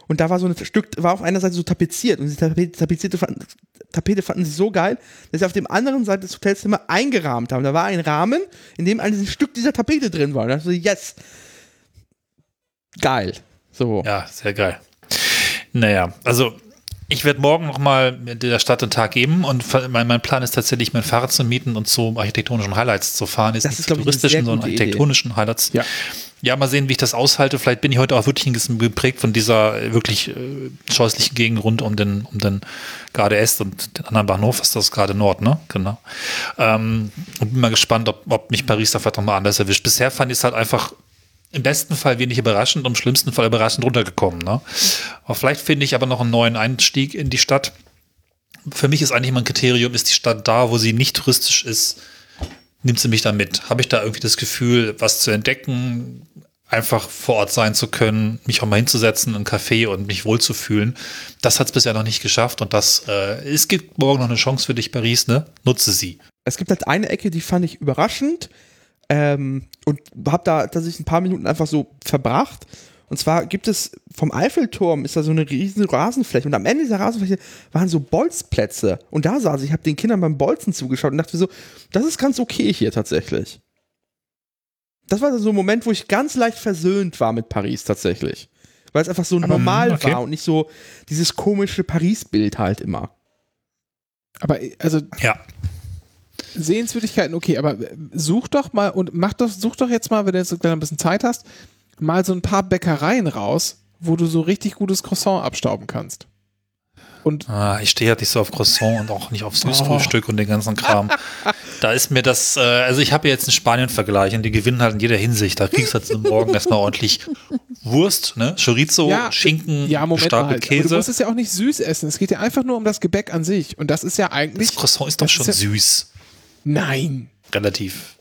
und da war so ein Stück, war auf einer Seite so tapeziert und diese Tapete, tapezierte fanden, Tapete fanden sie so geil, dass sie auf dem anderen Seite des Hotelzimmers eingerahmt haben. Da war ein Rahmen, in dem ein Stück dieser Tapete drin war. Und da ich, yes, geil. So. ja, sehr geil. Naja, also ich werde morgen nochmal der Stadt einen Tag geben und mein, mein Plan ist tatsächlich, mein Fahrrad zu mieten und zu architektonischen Highlights zu fahren. Jetzt Das nicht ist, touristischen, sondern gute Idee. architektonischen Highlights. Ja. Ja, mal sehen, wie ich das aushalte. Vielleicht bin ich heute auch wirklich ein bisschen geprägt von dieser äh, wirklich äh, scheußlichen Gegend rund um den, um den Garde Est und den anderen Bahnhof. Ist das gerade Nord, ne? Genau. Ähm, und bin mal gespannt, ob, ob mich Paris da vielleicht nochmal anders erwischt. Bisher fand ich es halt einfach im besten Fall wenig überraschend im schlimmsten Fall überraschend runtergekommen. Ne? Aber vielleicht finde ich aber noch einen neuen Einstieg in die Stadt. Für mich ist eigentlich immer ein Kriterium, ist die Stadt da, wo sie nicht touristisch ist, nimmt sie mich da mit? Habe ich da irgendwie das Gefühl, was zu entdecken, einfach vor Ort sein zu können, mich auch mal hinzusetzen, in einen Café und mich wohlzufühlen? Das hat es bisher noch nicht geschafft und das, äh, es gibt morgen noch eine Chance für dich, Paris, ne? Nutze sie. es gibt halt eine Ecke, die fand ich überraschend ähm, und habe da tatsächlich ein paar Minuten einfach so verbracht. Und zwar gibt es vom Eiffelturm ist da so eine riesen Rasenfläche und am Ende dieser Rasenfläche waren so Bolzplätze und da saß ich, habe den Kindern beim Bolzen zugeschaut und dachte so, das ist ganz okay hier tatsächlich. Das war so ein Moment, wo ich ganz leicht versöhnt war mit Paris tatsächlich. Weil es einfach so normal okay. war und nicht so dieses komische Paris-Bild halt immer. Aber also Ja. Sehenswürdigkeiten, okay, aber äh, such doch mal und mach doch, such doch jetzt mal, wenn du jetzt ein bisschen Zeit hast, mal so ein paar Bäckereien raus, wo du so richtig gutes Croissant abstauben kannst. Und Ah, ich stehe halt nicht so auf Croissant und auch nicht auf *laughs* Süßfrühstück und den ganzen Kram. Da ist mir das, äh, also ich habe jetzt einen Spanien-Vergleich und die gewinnen halt in jeder Hinsicht. Da kriegst du halt zum Morgen erstmal ordentlich Wurst, ne? Chorizo, Ja, Schinken, ja, gestapelt halt. Aber Du Käse. musst es ja auch nicht süß essen. Es geht ja einfach nur um das Gebäck an sich. Und das ist ja eigentlich. Das Croissant ist doch schon ist ja- süß. Nein. Relativ.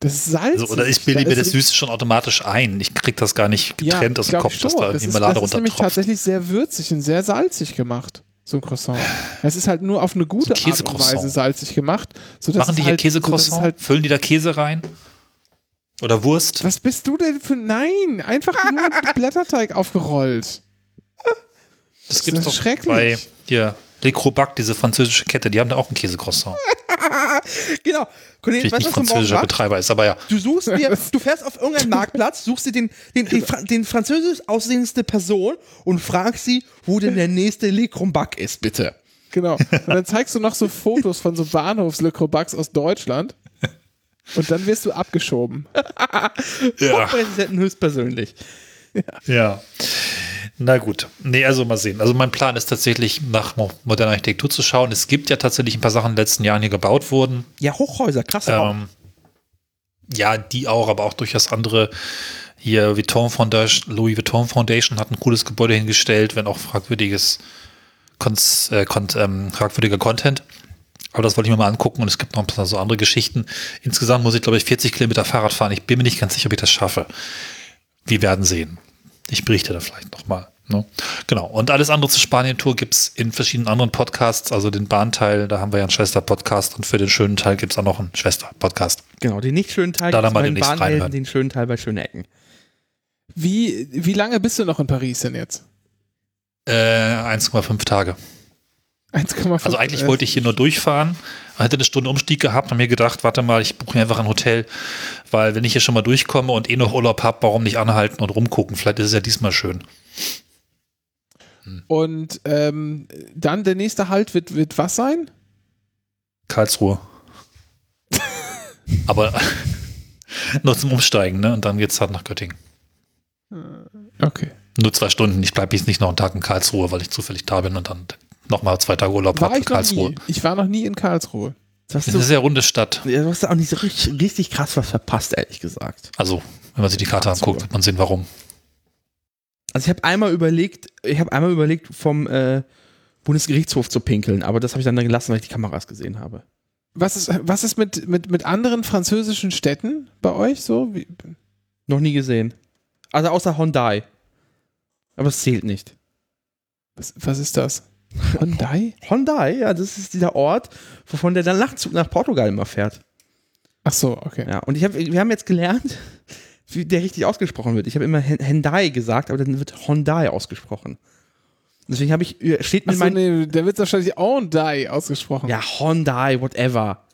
Das ist salzig. Also, oder ich bilde Da mir ist das Süße schon automatisch ein. Ich krieg das gar nicht ja, getrennt aus dem Kopf, dass da das Marmelade das ist nämlich runtertropft. tatsächlich sehr würzig und sehr salzig gemacht. So ein Croissant. Es ist halt nur auf eine gute So ein Art und. Weise salzig gemacht. Machen die hier halt, Käsecroissant? Halt, Füllen die da Käse rein? Oder Wurst? was bist du denn für. Nein, einfach nur *laughs* Blätterteig aufgerollt. Das gibt es ist doch schrecklich. bei hier, Le Crobac, diese französische Kette, die haben da auch ein Käsecroissant. *laughs* Genau. Cornelis, Vielleicht weißt nicht du, was du morgen französischer? Betreiber ist, aber ja. Du suchst dir, du fährst auf irgendeinen Marktplatz, suchst dir den, den, den, den französisch aussehendste Person und fragst sie, wo denn der nächste Le Crombac ist, bitte. Genau. Und dann zeigst du noch so Fotos von so bahnhofs Bucks aus Deutschland. Und dann wirst du abgeschoben. *laughs* Ja. Präsidenten höchstpersönlich. ja. Na gut. Nee, also mal sehen. Also mein Plan ist tatsächlich, nach mo- moderner Architektur zu schauen. Es gibt ja tatsächlich ein paar Sachen in den letzten Jahren hier gebaut wurden. Ja, Hochhäuser, krass. Ähm, ja, die auch, aber auch durchaus andere. Hier Vuitton Foundation, Louis Vuitton Foundation hat ein cooles Gebäude hingestellt, wenn auch fragwürdiges Konz, äh, Kon ähm, fragwürdiger Content. Aber das wollte ich mir mal angucken und es gibt noch ein paar so andere Geschichten. Insgesamt muss ich, glaube ich, 40 Kilometer Fahrrad fahren. Ich bin mir nicht ganz sicher, ob ich das schaffe. Wir werden sehen. Ich berichte da vielleicht nochmal. Ne? Genau. Und alles andere zur Spanien-Tour gibt es in verschiedenen anderen Podcasts. Also den Bahnteil, da haben wir ja einen Schwester-Podcast und für den schönen Teil gibt es auch noch einen Schwester-Podcast. Genau, den nicht schönen Teil Da gibt's dann mal bei den Bahnhelden, den schönen Teil bei Schöne Ecken. Wie, wie lange bist du noch in Paris denn jetzt? Äh, 1,5 Tage. 1,5. Also eigentlich äh, wollte ich hier nur durchfahren, hätte eine Stunde Umstieg gehabt und mir gedacht, warte mal, ich buche mir einfach ein Hotel, weil wenn ich hier schon mal durchkomme und eh noch Urlaub habe, warum nicht anhalten und rumgucken? Vielleicht ist es ja diesmal schön. Und ähm, dann der nächste Halt wird, wird was sein? Karlsruhe. *laughs* Aber *laughs* nur zum Umsteigen, ne? Und dann geht's halt nach Göttingen. Okay. Nur zwei Stunden. Ich bleibe jetzt nicht noch einen Tag in Karlsruhe, weil ich zufällig da bin und dann nochmal zwei Tage Urlaub War habe in ich noch Karlsruhe. nie. Ich war noch nie in Karlsruhe. Das ist du, eine sehr runde Stadt. ja, du hast da auch nicht so richtig, richtig krass was verpasst, ehrlich gesagt. Also, wenn man sich die Karte Karlsruhe. anguckt, wird man sehen, warum. Also ich habe einmal überlegt, ich habe einmal überlegt, vom äh, Bundesgerichtshof zu pinkeln, aber das habe ich dann gelassen, weil ich die Kameras gesehen habe. Was ist, was ist mit, mit, mit anderen französischen Städten bei euch so? Wie, Noch nie gesehen. Also außer Hyundai. Aber es zählt nicht. was, was ist das? Hyundai? Hyundai, ja, das ist dieser Ort, wovon der dann Nachtzug nach Portugal immer fährt. Ach so, okay. Ja, und ich hab, wir haben jetzt gelernt, wie der richtig ausgesprochen wird. Ich habe immer Hyundai gesagt, aber dann wird Hyundai ausgesprochen. Deswegen habe ich, äh, steht mir Achso, mein, nee, der wird wahrscheinlich Hyundai ausgesprochen. ja, Hyundai, whatever.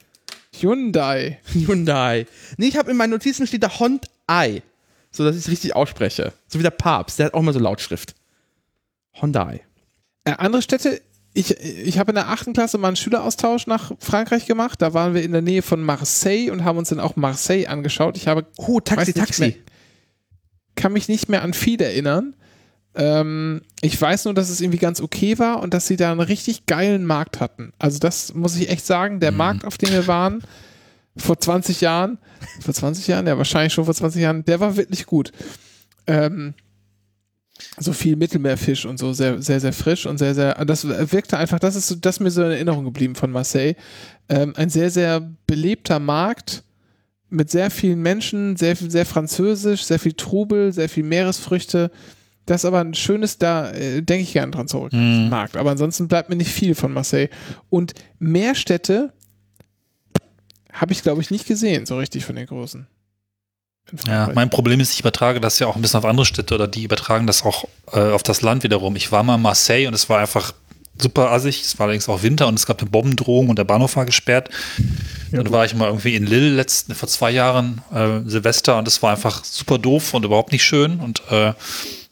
Hyundai. Hyundai. Nee, ich habe in meinen Notizen steht da Hyundai. So, dass ich es richtig ausspreche. So wie der Papst, der hat auch mal so Lautschrift. Hyundai. Äh, andere Städte, ich, ich habe in der achten Klasse mal einen Schüleraustausch nach Frankreich gemacht. Da waren wir in der Nähe von Marseille und haben uns dann auch Marseille angeschaut. Ich habe Oh, Taxi, Taxi. mehr. kann mich nicht mehr an viel erinnern. Ähm, ich weiß nur, dass es irgendwie ganz okay war und dass sie da einen richtig geilen Markt hatten. Also das muss ich echt sagen, der Markt, auf dem wir waren, vor 20 Jahren, vor 20 Jahren, ja wahrscheinlich schon vor 20 Jahren, der war wirklich gut. Ähm, so viel Mittelmeerfisch und so, sehr, sehr, sehr frisch und sehr, sehr, das wirkte einfach, das ist das ist mir so in Erinnerung geblieben von Marseille. Ähm, ein sehr, sehr belebter Markt mit sehr vielen Menschen, sehr, viel- sehr französisch, sehr viel Trubel, sehr viel Meeresfrüchte. Das ist aber ein schönes, da äh, denke ich gerne dran zurück. Mhm. Markt. Aber ansonsten bleibt mir nicht viel von Marseille. Und mehr Städte habe ich, glaube ich, nicht gesehen, so richtig von den Großen. Ja, mein Problem ist, ich übertrage das ja auch ein bisschen auf andere Städte oder die übertragen das auch äh, auf das Land wiederum. Ich war mal in Marseille und es war einfach super assig. Es war allerdings auch Winter und es gab eine Bombendrohung und der Bahnhof war gesperrt. Dann war ich mal irgendwie in Lille letzten, vor zwei Jahren äh, Silvester und es war einfach super doof und überhaupt nicht schön. Und äh,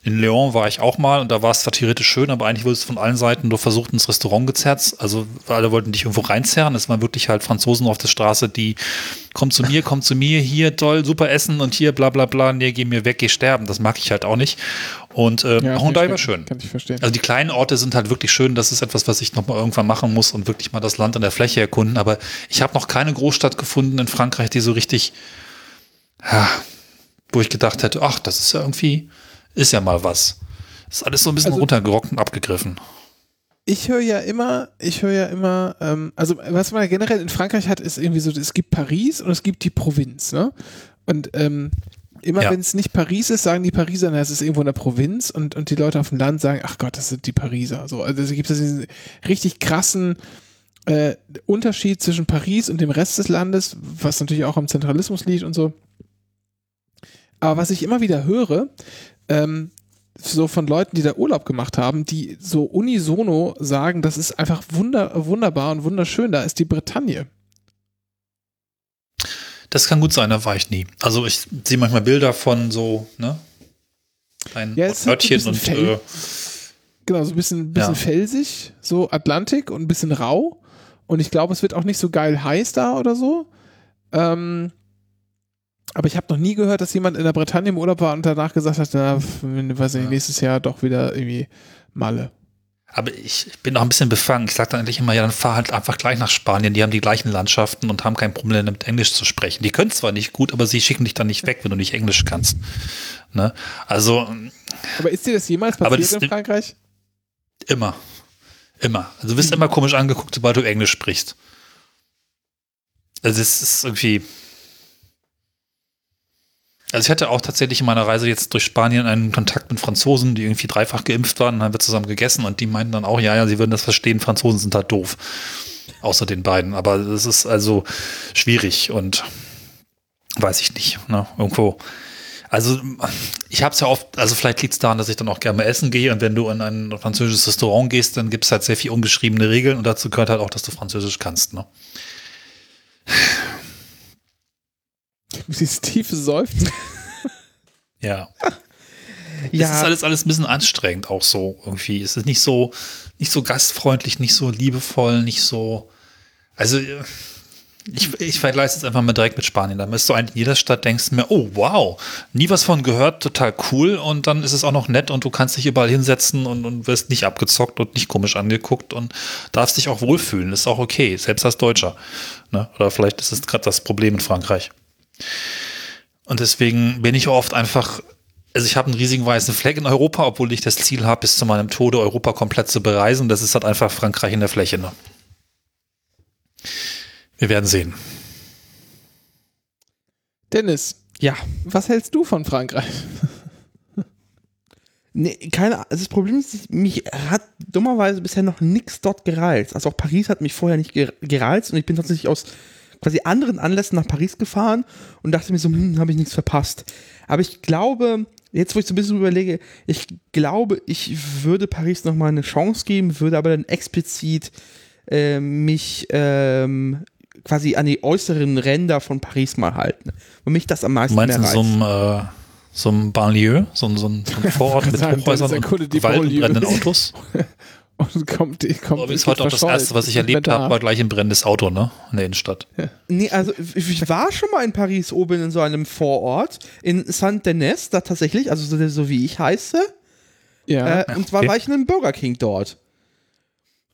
in Lyon war ich auch mal und da war es zwar theoretisch schön, aber eigentlich wurde es von allen Seiten nur versucht, ins Restaurant gezerrt. Also alle wollten dich irgendwo reinzerren. Es waren wirklich halt Franzosen auf der Straße, die komm zu mir, komm zu mir, hier toll, super Essen und hier bla bla bla, nee, geh mir weg, geh sterben. Das mag ich halt auch nicht. Und äh, Ja, Hyundai war schön. Kann ich verstehen. Also die kleinen Orte sind halt wirklich schön. Das ist etwas, was ich noch mal irgendwann machen muss und wirklich mal das Land an der Fläche erkunden. Aber ich habe noch keine Großstadt gefunden in Frankreich, die so richtig, ja, wo ich gedacht hätte, ach, das ist ja irgendwie, ist ja mal was. Ist alles so ein bisschen Also- runtergerockt und abgegriffen. ich höre ja immer, ich höre ja immer, ähm, also was man ja generell in Frankreich hat, ist irgendwie so, es gibt Paris und es gibt die Provinz, ne? Und ähm, immer Ja. wenn es nicht Paris ist, sagen die Pariser, na, es ist irgendwo in der Provinz und, und die Leute auf dem Land sagen, ach Gott, das sind die Pariser. So, also es gibt es diesen richtig krassen äh, Unterschied zwischen Paris und dem Rest des Landes, was natürlich auch am Zentralismus liegt und so. Aber was ich immer wieder höre, ähm, so von Leuten, die da Urlaub gemacht haben, die so unisono sagen, das ist einfach wunder, wunderbar und wunderschön, da ist die Bretagne. Das kann gut sein, da war ich nie. Also ich sehe manchmal Bilder von so, ne? Ein Ja, halt so ein Örtchen und Feld. äh, Genau, so ein bisschen, bisschen Ja. felsig, so Atlantik und ein bisschen rau. Und ich glaube, es wird auch nicht so geil heiß da oder so. Ähm, aber ich habe noch nie gehört, dass jemand in der Bretagne im Urlaub war und danach gesagt hat, na, weiß nicht, nächstes Jahr doch wieder irgendwie Malle. Aber ich bin noch ein bisschen befangen. Ich sage dann endlich immer, ja, dann fahr halt einfach gleich nach Spanien. Die haben die gleichen Landschaften und haben kein Problem damit, Englisch zu sprechen. Die können zwar nicht gut, aber sie schicken dich dann nicht weg, wenn du nicht Englisch kannst. Ne? Also Aber ist dir das jemals passiert das- in Frankreich? immer. Immer. Also du wirst immer komisch angeguckt, sobald du Englisch sprichst. Also es ist irgendwie. Also ich hatte auch tatsächlich in meiner Reise jetzt durch Spanien einen Kontakt mit Franzosen, die irgendwie dreifach geimpft waren, dann haben wir zusammen gegessen und die meinten dann auch, ja, ja, sie würden das verstehen, Franzosen sind halt doof. Außer den beiden. Aber es ist also schwierig und weiß ich nicht. Ne? Irgendwo. Also ich habe es ja oft, also vielleicht liegt es daran, dass ich dann auch gerne mal essen gehe und wenn du in ein französisches Restaurant gehst, dann gibt es halt sehr viel ungeschriebene Regeln und dazu gehört halt auch, dass du Französisch kannst. Ne? *laughs* Dieses tiefe Seufzen. Ja. *laughs* Ja. Es ist alles, alles ein bisschen anstrengend auch so irgendwie. Es ist nicht so, nicht so gastfreundlich, nicht so liebevoll, nicht so. Also ich, ich vergleiche es jetzt einfach mal direkt mit Spanien. Da bist du eigentlich in jeder Stadt, denkst mir, oh wow, nie was von gehört, total cool und dann ist es auch noch nett und du kannst dich überall hinsetzen und, und wirst nicht abgezockt und nicht komisch angeguckt und darfst dich auch wohlfühlen. Ist auch okay, selbst als Deutscher. Ne? Oder vielleicht ist es gerade das Problem in Frankreich. Und deswegen bin ich oft einfach, also ich habe einen riesigen weißen Fleck in Europa, obwohl ich das Ziel habe, bis zu meinem Tode Europa komplett zu bereisen. Das ist halt einfach Frankreich in der Fläche. Ne? Wir werden sehen. Dennis, Ja. was hältst du von Frankreich? *laughs* Nee, keine Ahnung. Also das Problem ist, mich hat dummerweise bisher noch nichts dort gereizt. Also auch Paris hat mich vorher nicht ger- gereizt und ich bin tatsächlich aus quasi anderen Anlässen nach Paris gefahren und dachte mir so, hm, habe ich nichts verpasst. Aber ich glaube, jetzt wo ich so ein bisschen überlege, ich glaube, ich würde Paris nochmal eine Chance geben, würde aber dann explizit äh, mich ähm, quasi an die äußeren Ränder von Paris mal halten. Und mich das am Du meisten meinst mehr in reizt. so einem, äh, so einem Banlieue, so, ein- so, ein, so ein *laughs* Vorort mit Hochhäusern und die Gewalt und Banlieue. brennenden Autos? *laughs* Und kommt, kommt Das ist heute auch das. Erste, was ich erlebt habe, war gleich ein brennendes Auto, ne? In der Innenstadt. Nee, also ich war schon mal in Paris oben in so einem Vorort, in Saint-Denis, da tatsächlich, also so, so wie ich heiße. Ja. Äh, und zwar okay. war ich in einem Burger King dort.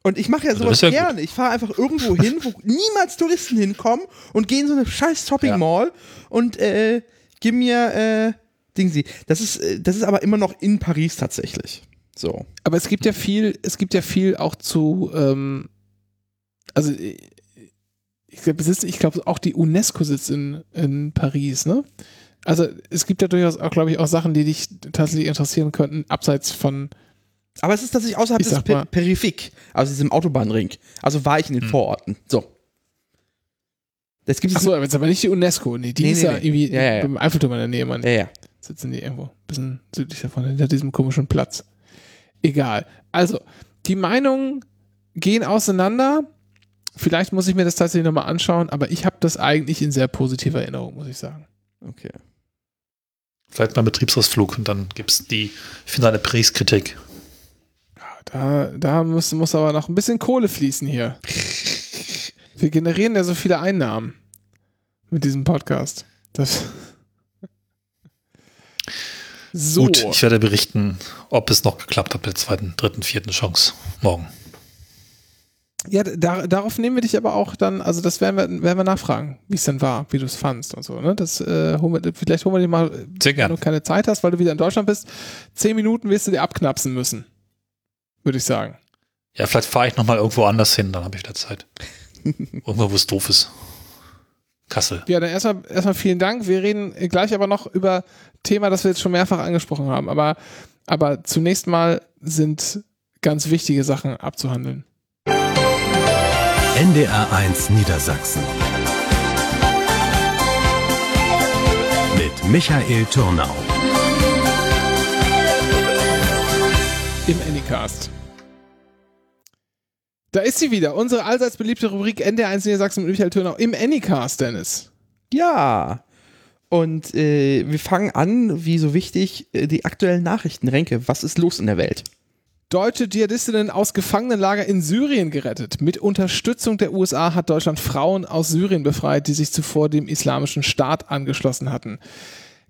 Und ich mache ja Also sowas ja gut. gerne. Ich fahre einfach irgendwo hin, wo *laughs* niemals Touristen hinkommen und gehe in so eine scheiß Shopping Ja. Mall und äh, gib mir äh, Dingsy. Das ist, äh, das ist aber immer noch in Paris tatsächlich. So. Aber es gibt ja viel, es gibt ja viel auch zu, ähm, also äh, ich glaube, es ich glaube, auch die UNESCO sitzt in, in Paris, ne? Also es gibt ja durchaus auch, glaube ich, auch Sachen, die dich tatsächlich interessieren könnten, abseits von, Aber es ist tatsächlich außerhalb des per Perifik, also diesem Autobahnring. Also war ich in den Hm. Vororten. So. Das gibt es achso, aber jetzt aber nicht die UNESCO, nee, die Nee, ist nee, ja nee. irgendwie Ja, ja, ja. im Eiffelturm in der Nähe, man. Ja, ja. sitzen die irgendwo ein bisschen südlich davon, hinter diesem komischen Platz. Egal. Also, die Meinungen gehen auseinander. Vielleicht muss ich mir das tatsächlich nochmal anschauen, aber ich habe das eigentlich in sehr positiver Erinnerung, muss ich sagen. Okay. Vielleicht mal Betriebsausflug und dann gibt es die finale Paris-Kritik. Da, da muss, muss aber noch ein bisschen Kohle fließen hier. Wir generieren ja so viele Einnahmen mit diesem Podcast. Das so. Gut, ich werde berichten, ob es noch geklappt hat mit der zweiten, dritten, vierten Chance morgen. Ja, da, darauf nehmen wir dich aber auch dann, also das werden wir, werden wir nachfragen, wie es denn war, wie du es fandst und so. Ne? Das, äh, holen wir, vielleicht holen wir dich mal, Sehr wenn du keine Zeit hast, weil du wieder in Deutschland bist. Zehn Minuten wirst du dir abknapsen müssen, würde ich sagen. Ja, vielleicht fahre ich nochmal irgendwo anders hin, dann habe ich wieder Zeit. *laughs* Irgendwo, wo es doof ist. Kassel. Ja, dann erstmal, erstmal vielen Dank. Wir reden gleich aber noch über Thema, das wir jetzt schon mehrfach angesprochen haben. Aber, aber zunächst mal sind ganz wichtige Sachen abzuhandeln. NDR1 Niedersachsen. Mit Michael Turnau. im Anycast. Da ist sie wieder, unsere allseits beliebte Rubrik NDR1 Niedersachsen mit Michael Türnau im Anycast, Dennis. Ja. Und äh, wir fangen an, wie so wichtig, äh, die aktuellen Nachrichten. Renke, was ist los in der Welt? Deutsche Dschihadistinnen aus Gefangenenlager in Syrien gerettet. Mit Unterstützung der USA hat Deutschland Frauen aus Syrien befreit, die sich zuvor dem islamischen Staat angeschlossen hatten.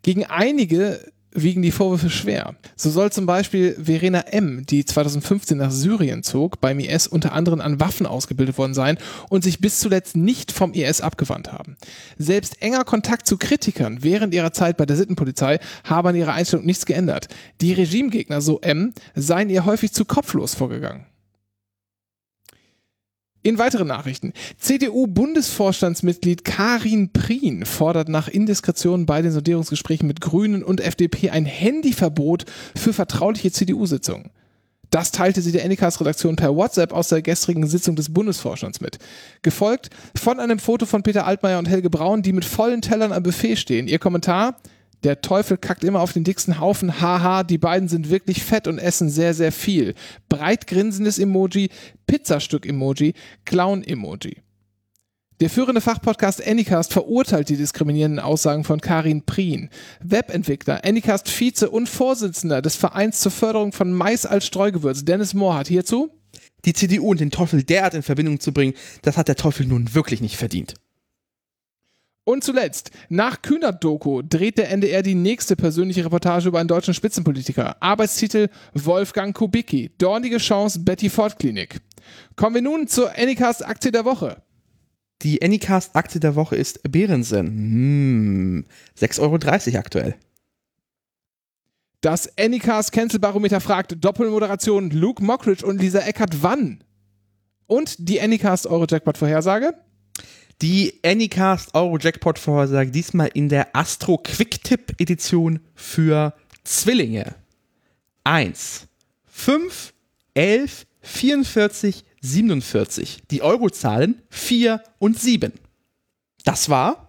Gegen einige wiegen die Vorwürfe schwer. So soll zum Beispiel Verena M., die 2015 nach Syrien zog, beim IS unter anderem an Waffen ausgebildet worden sein und sich bis zuletzt nicht vom IS abgewandt haben. Selbst enger Kontakt zu Kritikern während ihrer Zeit bei der Sittenpolizei habe an ihrer Einstellung nichts geändert. Die Regimegegner, so M., seien ihr häufig zu kopflos vorgegangen. In weiteren Nachrichten. CDU-Bundesvorstandsmitglied Karin Prien fordert nach Indiskretionen bei den Sondierungsgesprächen mit Grünen und FDP ein Handyverbot für vertrauliche CDU-Sitzungen. Das teilte sie der Anycast-Redaktion per WhatsApp aus der gestrigen Sitzung des Bundesvorstands mit. Gefolgt von einem Foto von Peter Altmaier und Helge Braun, die mit vollen Tellern am Buffet stehen. Ihr Kommentar? Der Teufel kackt immer auf den dicksten Haufen. Haha, die beiden sind wirklich fett und essen sehr, sehr viel. Breit grinsendes Emoji, Pizzastück-Emoji, Clown-Emoji. Der führende Fachpodcast Anycast verurteilt die diskriminierenden Aussagen von Karin Prien. Webentwickler, Anycast Vize und Vorsitzender des Vereins zur Förderung von Mais als Streugewürz, Dennis Mohr, hat hierzu Die CDU und den Teufel derart in Verbindung zu bringen, das hat der Teufel nun wirklich nicht verdient. Und zuletzt, nach Kühnert-Doku dreht der NDR die nächste persönliche Reportage über einen deutschen Spitzenpolitiker. Arbeitstitel Wolfgang Kubicki. Dornige Chance Betty Ford Klinik. Kommen wir nun zur Anycast Aktie der Woche. Die Anycast-Aktie der Woche ist Behrensen. Hm, 6,30 Euro aktuell. Das Anycast Cancel Barometer fragt Doppelmoderation Luke Mockridge und Lisa Eckert wann? Und die Anycast Euro Jackpot Vorhersage? Die Anycast Euro Jackpot Vorhersage diesmal in der Astro Quick Tip Edition für Zwillinge. 1, 5, 11, 44, 47. Die Eurozahlen 4 und 7. Das war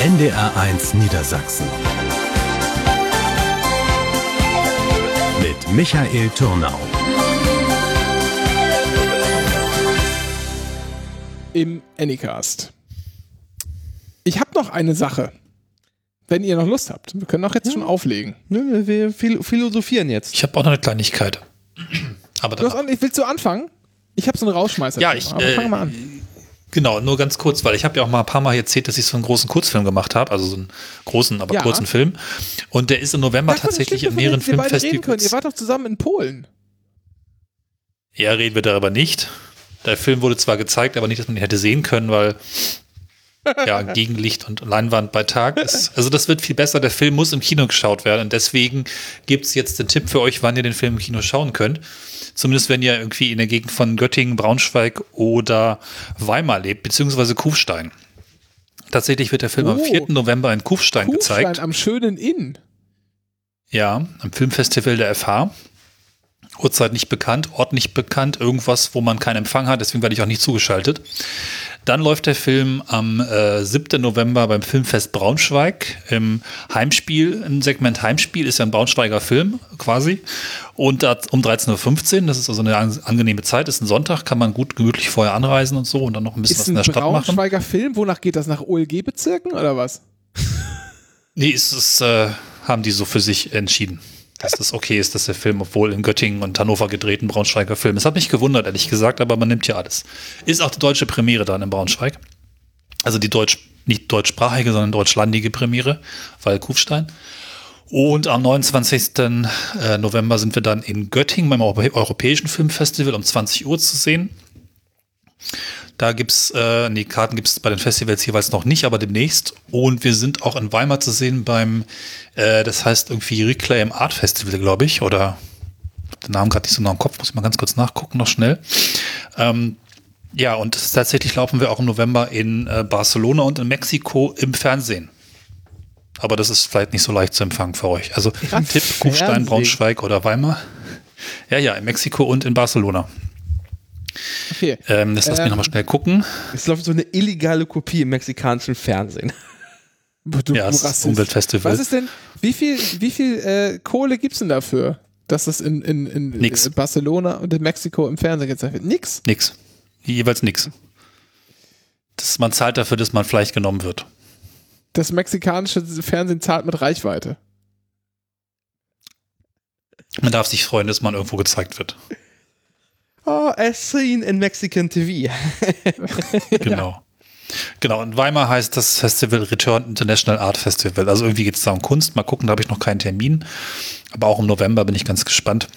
NDR1 Niedersachsen. Mit Michael Turnau. Im Anycast. Ich habe noch eine Sache. Wenn ihr noch Lust habt. Wir können auch jetzt schon auflegen. Wir phil- philosophieren jetzt. Ich habe auch noch eine Kleinigkeit. Aber Du auch, ich willst du anfangen? Ich habe so einen Rausschmeißer. Ja, ich, Aber äh, fang mal an. genau, nur ganz kurz, weil ich habe ja auch mal ein paar Mal erzählt, dass ich so einen großen Kurzfilm gemacht habe, also so einen großen, aber Ja. kurzen Film. Und der ist im November Sag tatsächlich in mehreren können. Ihr Filmfestivals. wart doch zusammen in Polen. Ja, reden wir darüber nicht. Der Film wurde zwar gezeigt, aber nicht, dass man ihn hätte sehen können, weil ja, *laughs* Gegenlicht und Leinwand bei Tag ist. Also das wird viel besser. Der Film muss im Kino geschaut werden und deswegen gibt es jetzt den Tipp für euch, wann ihr den Film im Kino schauen könnt. Zumindest wenn ihr irgendwie in der Gegend von Göttingen, Braunschweig oder Weimar lebt, beziehungsweise Kufstein. Tatsächlich wird der Film am Oh. 4. November in Kufstein, Kufstein gezeigt. am schönen Inn. Ja, am Filmfestival der FH. Uhrzeit nicht bekannt, Ort nicht bekannt, irgendwas, wo man keinen Empfang hat, deswegen werde ich auch nicht zugeschaltet. Dann läuft der Film am äh, 7. November beim Filmfest Braunschweig im Heimspiel, im Segment Heimspiel ist ja ein Braunschweiger Film quasi. Und um 13.15 Uhr, das ist also eine an- angenehme Zeit, ist ein Sonntag, kann man gut gemütlich vorher anreisen und so und dann noch ein bisschen was Ist in ein der Stadt machen. Braunschweiger Film. Wonach geht das? Nach OLG-Bezirken oder was? Nee, es ist, äh, haben die so für sich entschieden, dass das okay ist, dass der Film, obwohl in Göttingen und Hannover gedreht, ein Braunschweiger Film ist. Hat mich gewundert, ehrlich gesagt, aber man nimmt ja alles. Ist auch die deutsche Premiere dann in Braunschweig. Also die deutsch, nicht deutschsprachige, sondern deutschlandige Premiere, weil Kufstein. Und am 29. äh, November sind wir dann in Göttingen beim Europä Europäischen Filmfestival um 20 Uhr zu sehen. Da gibt's, äh, nee, Karten gibt's bei den Festivals jeweils noch nicht, aber demnächst. Und wir sind auch in Weimar zu sehen beim, äh, das heißt irgendwie Reclaim Art Festival, glaube ich, oder den Namen gerade nicht so noch im Kopf, muss ich mal ganz kurz nachgucken, noch schnell. Ähm, ja, und tatsächlich laufen wir auch im November in äh, Barcelona und in Mexiko im Fernsehen. Aber das ist vielleicht nicht so leicht zu empfangen für euch. Also Tipp, Kufstein? Braunschweig oder Weimar. Ja, ja, in Mexiko und in Barcelona. Okay. Ähm, das lass mich Ähm, nochmal schnell gucken. Es läuft so eine illegale Kopie im mexikanischen Fernsehen. Du, Ja, Rassist. Umweltfestival. Was ist denn, wie viel, wie viel äh, Kohle gibt's denn dafür, dass das in, in, in Nix. äh, Barcelona und in Mexiko im Fernsehen gezeigt wird? Nix. Nix. Jeweils nix. Das, man zahlt dafür, dass man Fleisch genommen wird. Das mexikanische Fernsehen zahlt mit Reichweite. Man darf sich freuen, dass man irgendwo gezeigt wird. Oh, as seen in Mexican TV. *laughs* Genau. Genau, und Weimar heißt das Festival Return International Art Festival. Also irgendwie geht es da um Kunst. Mal gucken, da habe ich noch keinen Termin. Aber auch im November bin ich ganz gespannt.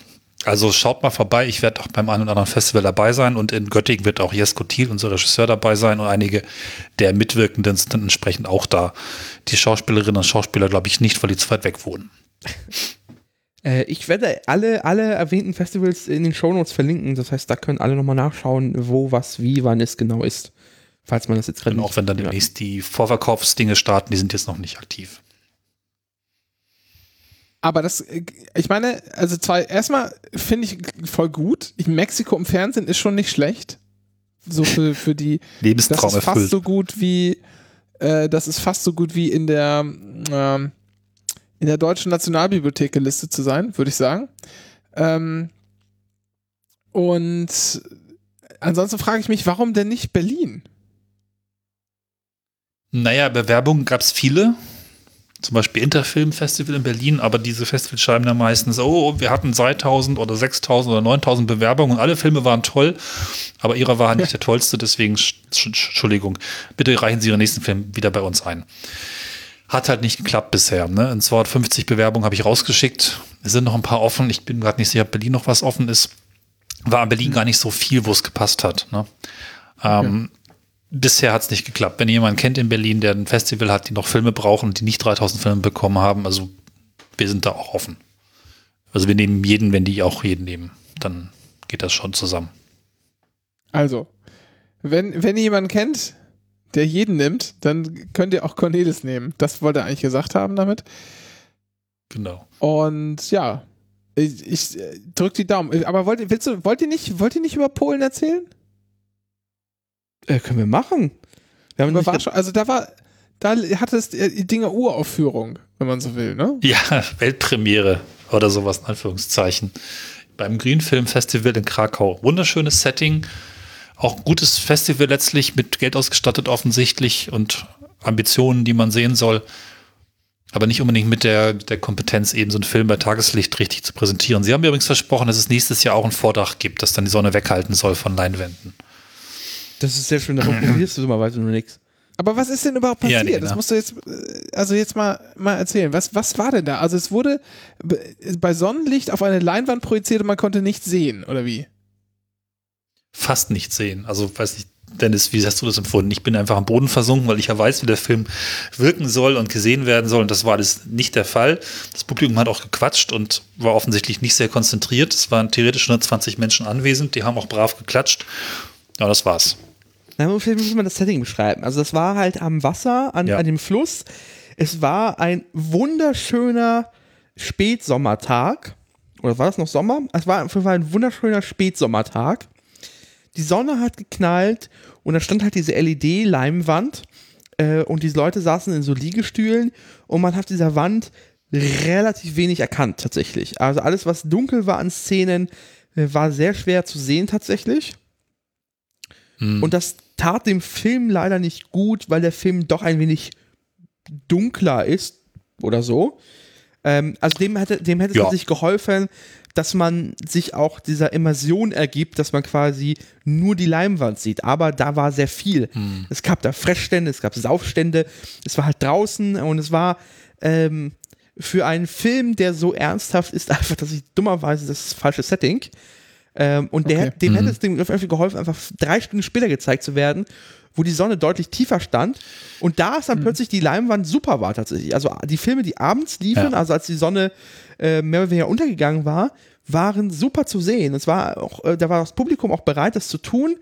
Also schaut mal vorbei. Ich werde auch beim einen oder anderen Festival dabei sein. Und in Göttingen wird auch Jesko Thiel, unser Regisseur, dabei sein. Und einige der Mitwirkenden sind dann entsprechend auch da. Die Schauspielerinnen und Schauspieler glaube ich nicht, weil die zu weit weg wohnen. Äh, ich werde alle, alle erwähnten Festivals in den Shownotes verlinken. Das heißt, da können alle nochmal nachschauen, wo, was, wie, wann es genau ist. Falls man das jetzt gerade Und auch wenn dann demnächst die Vorverkaufsdinge starten, die sind jetzt noch nicht aktiv. Aber das, äh, ich meine, also zwei, erstmal finde ich voll gut. Mexiko im Fernsehen ist schon nicht schlecht. So für, für die, *laughs* das Lebenstraum ist fast erfüllt. so gut wie, äh, das ist fast so gut wie in der, ähm, in der deutschen Nationalbibliothek gelistet zu sein, würde ich sagen. Ähm, und ansonsten frage ich mich, warum denn nicht Berlin? Naja, Bewerbungen gab es viele. Zum Beispiel Interfilm Festival in Berlin, aber diese Festivals schreiben dann meistens, oh, wir hatten 3000 oder 6000 oder 9000 Bewerbungen und alle Filme waren toll, aber ihrer war halt nicht der tollste, deswegen, sch- sch- Entschuldigung, bitte reichen Sie Ihren nächsten Film wieder bei uns ein. Hat halt nicht geklappt bisher. Ne? In 250 Bewerbungen habe ich rausgeschickt. Es sind noch ein paar offen. Ich bin gerade nicht sicher, ob Berlin noch was offen ist. War in Berlin gar nicht so viel, wo es gepasst hat. Ne? Ähm, bisher hat es nicht geklappt. Wenn ihr jemanden kennt in Berlin, der ein Festival hat, die noch Filme brauchen und die nicht 3000 Filme bekommen haben, also wir sind da auch offen. Also wir nehmen jeden, wenn die auch jeden nehmen. Dann geht das schon zusammen. Also, wenn, wenn ihr jemanden kennt, der jeden nimmt, dann könnt ihr auch Cornelis nehmen. Das wollte er eigentlich gesagt haben damit. Genau. Und ja, ich, ich äh, drück die Daumen. Aber wollt, ihr- willst du, wollt ihr nicht, wollt ihr nicht über Polen erzählen? Äh, können wir machen. Wir haben nicht Warschau, also da war, da hatte es äh, die Dinge Uraufführung, wenn man so will, ne? Ja, *laughs* Weltpremiere oder sowas in Anführungszeichen. Beim Green Film Festival in Krakau. Wunderschönes Setting. Auch ein gutes Festival letztlich, mit Geld ausgestattet offensichtlich und Ambitionen, die man sehen soll. Aber nicht unbedingt mit der, der Kompetenz, eben so einen Film bei Tageslicht richtig zu präsentieren. Sie haben mir übrigens versprochen, dass es nächstes Jahr auch ein Vordach gibt, das dann die Sonne weghalten soll von Leinwänden. Das ist sehr schön, davon *clears throat* probierst du immer weiter nur nichts. Aber was ist denn überhaupt Ja, passiert? nee, das ne? musst du jetzt, äh, also jetzt mal, mal erzählen. Was, was war denn da? Also es wurde be- bei Sonnenlicht auf eine Leinwand projiziert und man konnte nichts sehen, oder wie? Fast nicht sehen. Also weiß nicht, Dennis, wie hast du das empfunden? Ich bin einfach am Boden versunken, weil ich ja weiß, wie der Film wirken soll und gesehen werden soll. Und das war alles nicht der Fall. Das Publikum hat auch gequatscht und war offensichtlich nicht sehr konzentriert. Es waren theoretisch 120 Menschen anwesend, die haben auch brav geklatscht. Ja, das war's. Na, muss muss man das Setting beschreiben. Also das war halt am Wasser, an, Ja. an dem Fluss. Es war ein wunderschöner Spätsommertag. Oder war das noch Sommer? Es war auf jeden Fall ein wunderschöner Spätsommertag. Die Sonne hat geknallt und da stand halt diese LED-Leimwand äh, und diese Leute saßen in so Liegestühlen und man hat dieser Wand relativ wenig erkannt tatsächlich. Also alles, was dunkel war an Szenen, äh, war sehr schwer zu sehen tatsächlich. Hm. Und das tat dem Film leider nicht gut, weil der Film doch ein wenig dunkler ist oder so. Ähm, also dem hätte, dem hätte Ja. es sich geholfen, dass man sich auch dieser Immersion ergibt, dass man quasi nur die Leinwand sieht. Aber da war sehr viel. Es gab da Fressstände, es gab Saufstände, es war halt draußen und es war ähm, für einen Film, der so ernsthaft ist, *laughs* einfach, dass ich dummerweise das falsche Setting. Ähm, und der, Okay. dem hätte es dem irgendwie geholfen, einfach drei Stunden später gezeigt zu werden, wo die Sonne deutlich tiefer stand. Und da ist dann plötzlich die Leinwand super war tatsächlich. Also die Filme, die abends liefen, Ja. also als die Sonne äh, mehr oder weniger untergegangen war, waren super zu sehen. Es war auch, äh, da war das Publikum auch bereit, das zu tun.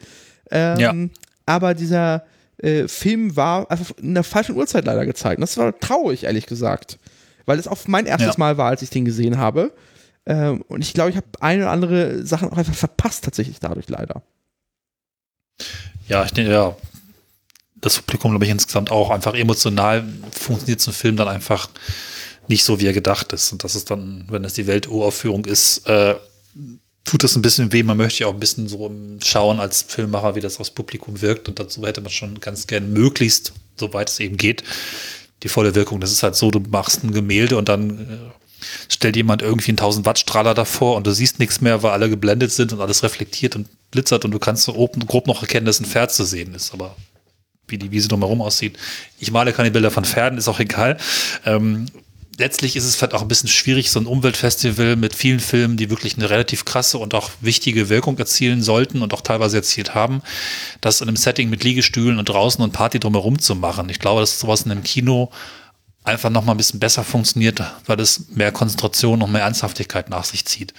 Ähm, Ja. Aber dieser äh, Film war einfach in der falschen Uhrzeit leider gezeigt. Und das war traurig, ehrlich gesagt. Weil es auch mein erstes Ja. Mal war, als ich den gesehen habe. Ähm, und ich glaube, ich habe eine oder andere Sachen auch einfach verpasst, tatsächlich dadurch leider. Ja, ich denke, ja, das Publikum, glaube ich, insgesamt auch einfach emotional funktioniert so ein Film dann einfach nicht so, wie er gedacht ist. Und das ist dann, wenn das die Welturaufführung ist, äh, tut das ein bisschen weh. Man möchte ja auch ein bisschen so schauen als Filmemacher, wie das aufs Publikum wirkt. Und dazu hätte man schon ganz gern möglichst, soweit es eben geht, die volle Wirkung. Das ist halt so, du machst ein Gemälde und dann äh, stellt jemand irgendwie einen 1000 Watt Strahler davor und du siehst nichts mehr, weil alle geblendet sind und alles reflektiert und glitzert und du kannst so grob noch erkennen, dass ein Pferd zu sehen ist, aber wie die Wiese drumherum aussieht. Ich male keine Bilder von Pferden, ist auch egal. Ähm, letztlich ist es vielleicht auch ein bisschen schwierig, so ein Umweltfestival mit vielen Filmen, die wirklich eine relativ krasse und auch wichtige Wirkung erzielen sollten und auch teilweise erzielt haben, das in einem Setting mit Liegestühlen und draußen und Party drumherum zu machen. Ich glaube, dass sowas in einem Kino einfach noch mal ein bisschen besser funktioniert, weil es mehr Konzentration und mehr Ernsthaftigkeit nach sich zieht.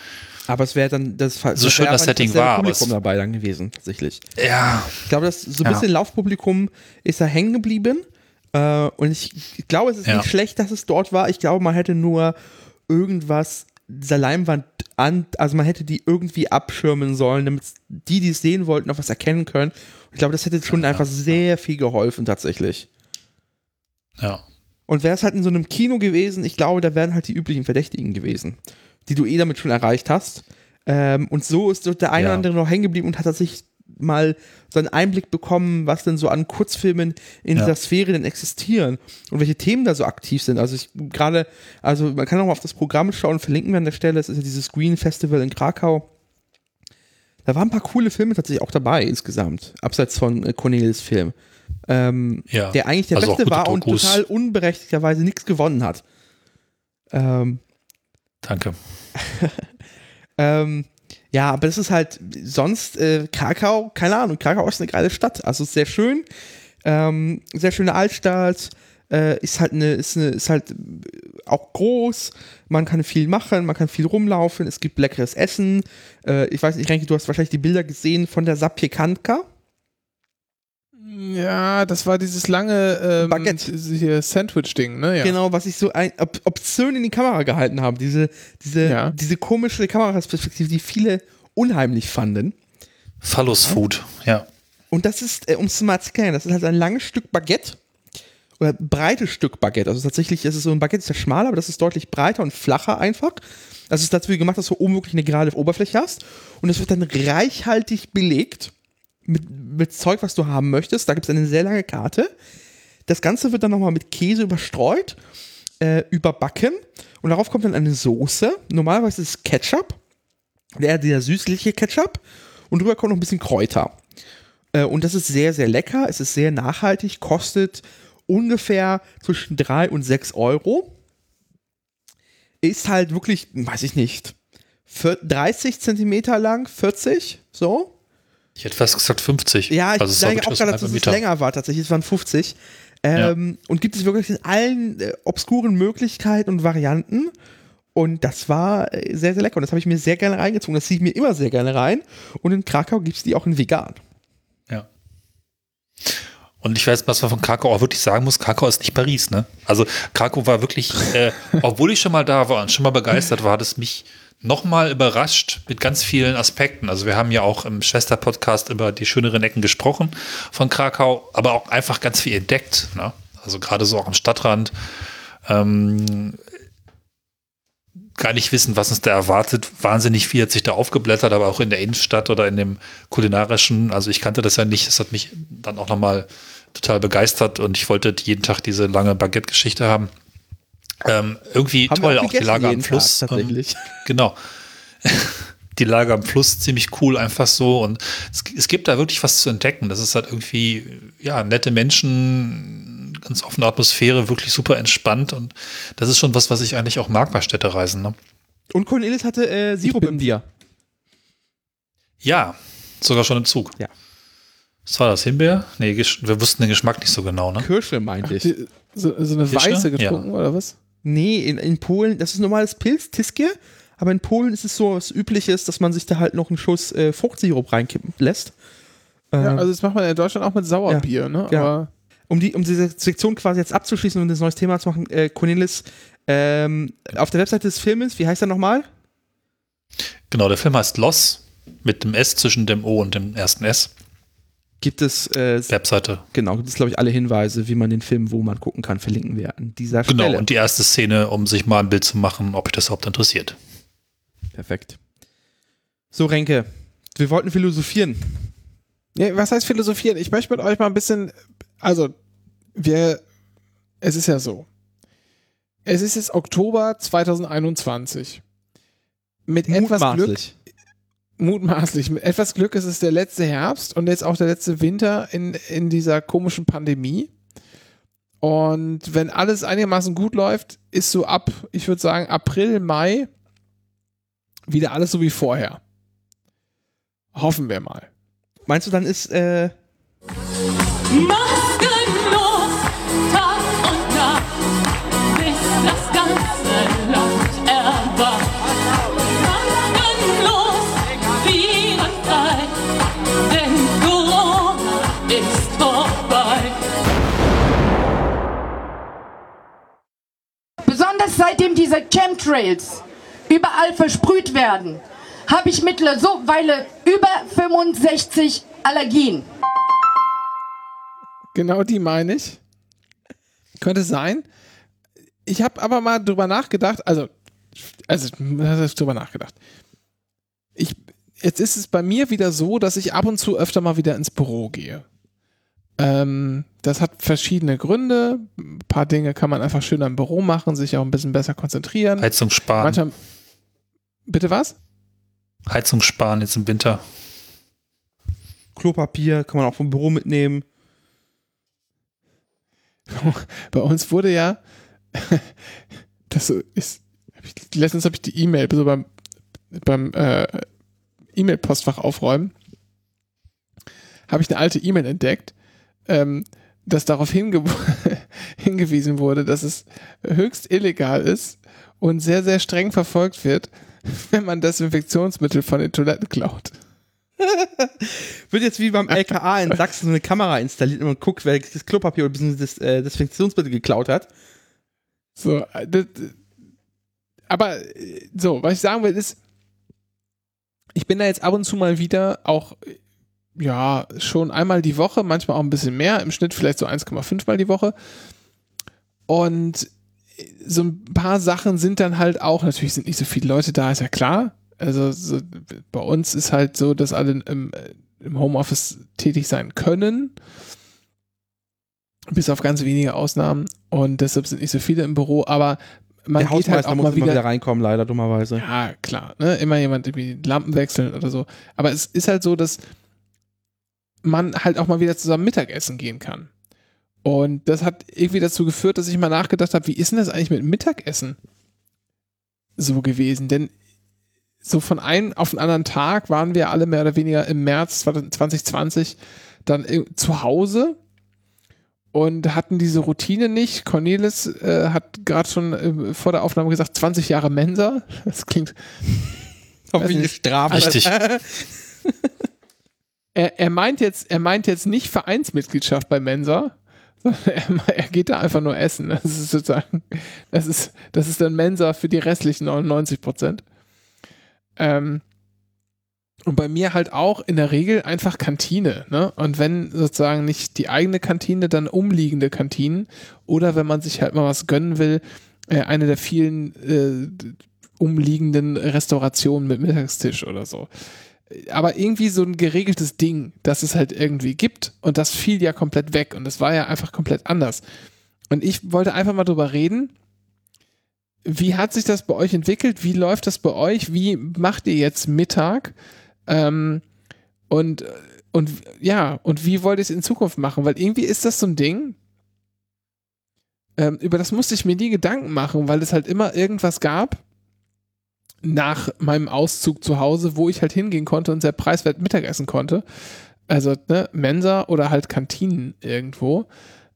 Aber es wäre dann das So das schön das aber Setting war, aber Publikum es- dabei dann gewesen, tatsächlich. Ja, Ich glaube, das so ein Ja. bisschen Laufpublikum ist da hängen geblieben. Äh, und ich, ich glaube, es ist Ja. nicht schlecht, dass es dort war. Ich glaube, man hätte nur irgendwas dieser Leinwand an, also man hätte die irgendwie abschirmen sollen, damit die, die es sehen wollten, noch was erkennen können. Ich glaube, das hätte schon einfach sehr viel geholfen, tatsächlich. ja. Und wäre es halt in so einem Kino gewesen, ich glaube, da wären halt die üblichen Verdächtigen gewesen, die du eh damit schon erreicht hast. Ähm, und so ist der eine oder Ja. andere noch hängen geblieben und hat tatsächlich mal so einen Einblick bekommen, was denn so an Kurzfilmen in Ja. dieser Sphäre denn existieren und welche Themen da so aktiv sind. Also ich gerade, also man kann auch mal auf das Programm schauen, verlinken wir an der Stelle, es ist ja dieses Green Festival in Krakau. Da waren ein paar coole Filme tatsächlich auch dabei insgesamt, abseits von äh, Cornelis Film. Ähm, Ja. der eigentlich der Also beste war und Dokus. total unberechtigterweise nichts gewonnen hat. Ähm, Danke. *laughs* ähm, ja, aber das ist halt sonst äh, Krakau, keine Ahnung, Krakau ist eine geile Stadt. Also sehr schön, ähm, sehr schöne Altstadt, äh, ist halt eine, ist eine, ist halt auch groß. Man kann viel machen, man kann viel rumlaufen. Es gibt leckeres Essen. Äh, ich weiß nicht, Renke, du hast wahrscheinlich die Bilder gesehen von der Sapiekanka. Ja, das war dieses lange ähm, Baguette. hier Sandwich-Ding, ne? Ja. Genau, was ich so ein, ob, obszön in die Kamera gehalten haben. Diese, diese, Ja. diese komische Kameraperspektive, die viele unheimlich fanden. Phallus Food, ja. Und das ist, äh, um es mal zu erklären, das ist halt ein langes Stück Baguette oder breites Stück Baguette. Also tatsächlich ist es so ein Baguette ist ja schmaler, aber das ist deutlich breiter und flacher einfach. Das ist dazu gemacht, dass du oben wirklich eine gerade Oberfläche hast. Und das wird dann reichhaltig belegt mit, mit Zeug, was du haben möchtest. Da gibt es eine sehr lange Karte. Das Ganze wird dann nochmal mit Käse überstreut, äh, überbacken. Und darauf kommt dann eine Soße. Normalerweise ist es Ketchup. Der, der süßliche Ketchup. Und drüber kommt noch ein bisschen Kräuter. Äh, und das ist sehr, sehr lecker. Es ist sehr nachhaltig, kostet ungefähr zwischen 3 und 6 Euro. Ist halt wirklich, weiß ich nicht, vier- 30 Zentimeter lang, 40, so. Ich hätte fast gesagt 50. Ja, ich also sage auch gerade, dass es länger war tatsächlich. Es waren 50. Ähm, Und gibt es wirklich in allen äh, obskuren Möglichkeiten und Varianten. Und das war äh, sehr, sehr lecker. Und das habe ich mir sehr gerne reingezogen. Das ziehe ich mir immer sehr gerne rein. Und in Krakau gibt es die auch in vegan. Ja. Und ich weiß, was man von Krakau auch wirklich sagen muss, Krakau ist nicht Paris, ne? Also Krakau war wirklich, äh, *laughs* obwohl ich schon mal da war und schon mal begeistert war, hat es mich nochmal überrascht mit ganz vielen Aspekten. Also wir haben ja auch im Schwester-Podcast über die schöneren Ecken gesprochen von Krakau, aber auch einfach ganz viel entdeckt. Ne? Also gerade so auch am Stadtrand. Ähm, gar nicht wissen, was uns da erwartet. Wahnsinnig viel hat sich da aufgeblättert, aber auch in der Innenstadt oder in dem kulinarischen. Also ich kannte das ja nicht. Das hat mich dann auch nochmal total begeistert und ich wollte jeden Tag diese lange Baguette-Geschichte haben. Ähm, irgendwie Haben toll, auch auch die Lage am Fluss. Tag, tatsächlich. Ähm, *laughs* genau. *laughs* die Lage am Fluss ziemlich cool, einfach so. Und es, es gibt da wirklich was zu entdecken. Das ist halt irgendwie, ja, nette Menschen, ganz offene Atmosphäre, wirklich super entspannt. Und das ist schon was, was ich eigentlich auch mag bei Städtereisen. Ne? Und Cornelis hatte äh, Sirup im Bier. Ja, sogar schon im Zug. Ja. Was war das? Himbeer? Nee, wir wussten den Geschmack nicht so genau, ne? Kirsche, meinte ich. Die, so, so eine Fische? weiße getrunken, oder was? Nee, in, in Polen, das ist normales Pilz, Tiske, aber in Polen ist es so was Übliches, dass man sich da halt noch einen Schuss äh, Fruchtsirup reinkippen lässt. Äh, Ja, also das macht man in Deutschland auch mit Sauerbier, ne? Ja. Um, die, um diese Sektion quasi jetzt abzuschließen und das neues Thema zu machen, äh, Cornelis, ähm, auf der Webseite des Filmes, wie heißt er nochmal? Genau, der Film heißt Loss mit dem S zwischen dem O und dem ersten S. Gibt es, äh, Webseite. genau, gibt es, glaube ich, alle Hinweise, wie man den Film, wo man gucken kann, verlinken wir an dieser Genau, Stelle. und die erste Szene, um sich mal ein Bild zu machen, ob euch das überhaupt interessiert. Perfekt. So, Renke, wir wollten philosophieren. Ja, was heißt philosophieren? Ich möchte mit euch mal ein bisschen, also wir, es ist ja so. Es ist jetzt Oktober 2021. Mit etwas Glück, Mutmaßlich. mit etwas Glück ist es der letzte Herbst und jetzt auch der letzte Winter in, in dieser komischen Pandemie. Und wenn alles einigermaßen gut läuft, ist so ab, ich würde sagen, April, Mai wieder alles so wie vorher. Hoffen wir mal. Meinst du, dann ist, äh, Maskenlos, seitdem diese Chemtrails überall versprüht werden, habe ich mittlerweile über 65 Allergien. Genau die meine ich. Könnte sein. Ich habe aber mal drüber nachgedacht, also, also, drüber nachgedacht. Ich, jetzt ist es bei mir wieder so, dass ich ab und zu öfter mal wieder ins Büro gehe. Ähm, das hat verschiedene Gründe. Ein paar Dinge kann man einfach schöner im Büro machen, sich auch ein bisschen besser konzentrieren. Heizung sparen. Manchmal, bitte was? Heizung sparen jetzt im Winter. Klopapier kann man auch vom Büro mitnehmen. *laughs* Bei uns wurde ja, *laughs* das ist, hab ich, letztens habe ich die E-Mail so beim, beim äh, E-Mail-Postfach aufräumen, habe ich eine alte E-Mail entdeckt, ähm, dass darauf hinge *laughs* hingewiesen wurde, dass es höchst illegal ist und sehr, sehr streng verfolgt wird, *laughs* wenn man Desinfektionsmittel von den Toiletten klaut. *laughs* Wird jetzt wie beim LKA in Sachsen so eine Kamera installiert und man guckt, wer das Klopapier oder das äh, Desinfektionsmittel geklaut hat. So, äh, das, aber äh, so, was ich sagen will, ist, ich bin da jetzt ab und zu mal wieder auch, ja, schon einmal die Woche, manchmal auch ein bisschen mehr, im Schnitt vielleicht so 1,5 Mal die Woche. Und so ein paar Sachen sind dann halt auch, natürlich sind nicht so viele Leute da, ist ja klar. Also so, bei uns ist halt so, dass alle im, äh, im Homeoffice tätig sein können. Bis auf ganz wenige Ausnahmen. Und deshalb sind nicht so viele im Büro, aber man Der geht halt auch muss mal wieder wieder reinkommen, leider, dummerweise. ja, klar, ne? Immer jemand irgendwie die Lampen wechseln oder so. Aber es ist halt so, dass man halt auch mal wieder zusammen Mittagessen gehen kann. Und das hat irgendwie dazu geführt, dass ich mal nachgedacht habe, wie ist denn das eigentlich mit Mittagessen so gewesen? Denn so von einem auf den anderen Tag waren wir alle mehr oder weniger im März 2020 dann zu Hause und hatten diese Routine nicht. Cornelis äh, hat gerade schon äh, vor der Aufnahme gesagt, 20 Jahre Mensa. *laughs* Das klingt Hoffentlich eine nicht. Strafe. Richtig. *laughs* er, er meint jetzt, er meint jetzt nicht Vereinsmitgliedschaft bei Mensa, *laughs* sondern er, er geht da einfach nur essen. Das ist sozusagen, das ist, das ist dann Mensa für die restlichen 99 Prozent. Ähm, und bei mir halt auch in der Regel einfach Kantine, ne? Und wenn sozusagen nicht die eigene Kantine, dann umliegende Kantinen oder wenn man sich halt mal was gönnen will, äh, eine der vielen äh, umliegenden Restaurationen mit Mittagstisch oder so aber irgendwie so ein geregeltes Ding, das es halt irgendwie gibt und das fiel ja komplett weg und das war ja einfach komplett anders. Und ich wollte einfach mal drüber reden. Wie hat sich das bei euch entwickelt? Wie läuft das bei euch? Wie macht ihr jetzt Mittag? Ähm, und, und ja, und wie wollt ihr es in Zukunft machen? Weil irgendwie ist das so ein Ding, ähm, über das musste ich mir nie Gedanken machen, weil es halt immer irgendwas gab, nach meinem Auszug zu Hause, wo ich halt hingehen konnte und sehr preiswert Mittagessen konnte. Also ne, Mensa oder halt Kantinen irgendwo.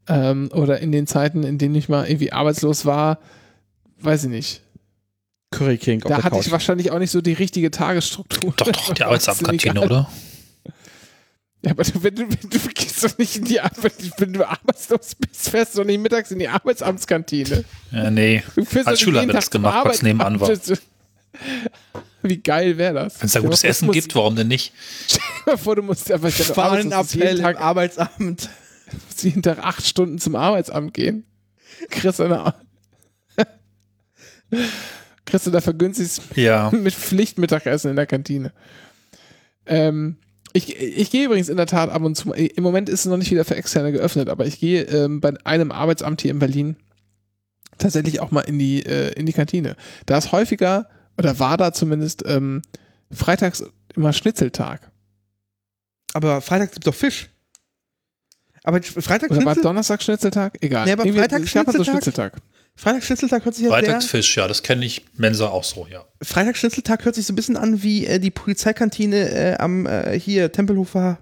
Ähm, oder in den Zeiten, in denen ich mal irgendwie arbeitslos war, weiß ich nicht. Curry King auf Da der hatte Couch. ich wahrscheinlich auch nicht so die richtige Tagesstruktur. Doch, doch, die Arbeitsamtkantine, *laughs* oder? Ja, aber du, wenn du, wenn du gehst doch nicht in die Arbeit, wenn du arbeitslos bist, fährst du doch nicht mittags in die Arbeitsamtskantine. Ja, nee. Du fährst Als Schüler haben wir das gemacht, was nebenan war. Wie geil wäre das? Wenn es da gutes Stell dir Essen mal gibt, warum denn nicht? vor, vor, du musst aber ich du musst Fahnenappell jeden im Tag, Arbeitsamt. *laughs* musst jeden Tag acht Stunden zum Arbeitsamt gehen. Kriegst du da, *laughs* kriegst du da vergünstigt Ja. *laughs* mit Pflichtmittagessen in der Kantine. Ähm, ich, ich gehe übrigens in der Tat ab und zu, mal- im Moment ist es noch nicht wieder für Externe geöffnet, aber ich gehe ähm, bei einem Arbeitsamt hier in Berlin tatsächlich auch mal in die, äh, in die Kantine. Da ist häufiger, oder war da zumindest, ähm, freitags immer Schnitzeltag. Aber Freitag gibt doch Fisch. Aber Freitag Oder war Donnerstag Schnitzeltag? Egal. Nee, aber Irgendwie- Freitag halt so Schnitzeltag? Schnitzeltag. Freitag Schnitzeltag hört sich ja Freitagsfisch, ja, das kenne ich. Mensa auch so, ja. Freitag Schnitzeltag hört sich so ein bisschen an wie äh, die Polizeikantine äh, am äh, hier Tempelhofer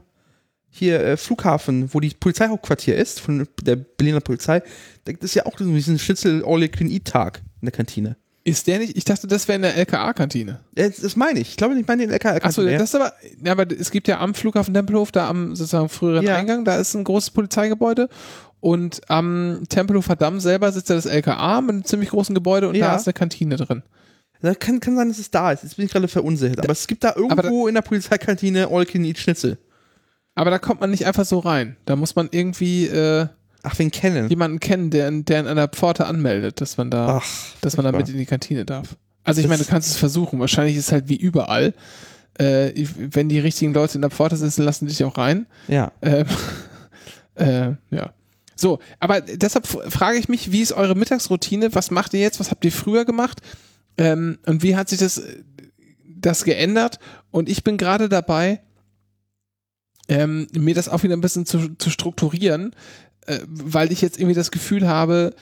hier äh, Flughafen, wo die Polizeihauptquartier ist von der Berliner Polizei. Da gibt es ja auch diesen Schnitzel All You Can Eat Tag in der Kantine. Ist der nicht? Ich dachte, das wäre in der LKA-Kantine. Das, das meine ich. Ich glaube, ich meine den LKR. Achso, das ist aber, ja, aber es gibt ja am Flughafen Tempelhof, da am sozusagen früheren Ja. Eingang, da ist ein großes Polizeigebäude Und am Tempelhofer Damm selber sitzt ja das LKA mit einem ziemlich großen Gebäude und Ja. da ist eine Kantine drin. Da kann, kann sein, dass es da ist. Jetzt bin ich gerade verunsichert. Aber es gibt da irgendwo in der Polizeikantine All Can Eat Schnitzel. Aber da kommt man nicht einfach so rein. Da muss man irgendwie äh, Ach, wen kennen? jemanden kennen, der, der in einer Pforte anmeldet, dass man da, Ach, dass man da mit in die Kantine darf. Also ich meine, du kannst es versuchen. Wahrscheinlich ist es halt wie überall. Äh, wenn die richtigen Leute in der Pforte sitzen, lassen die dich auch rein. ja. Ähm, *laughs* äh, ja. So, aber deshalb frage ich mich, wie ist eure Mittagsroutine? Was macht ihr jetzt? Was habt ihr früher gemacht? Ähm, und wie hat sich das, äh, das geändert? Und ich bin gerade dabei, ähm, mir das auch wieder ein bisschen zu, zu strukturieren, äh, weil ich jetzt irgendwie das Gefühl habe,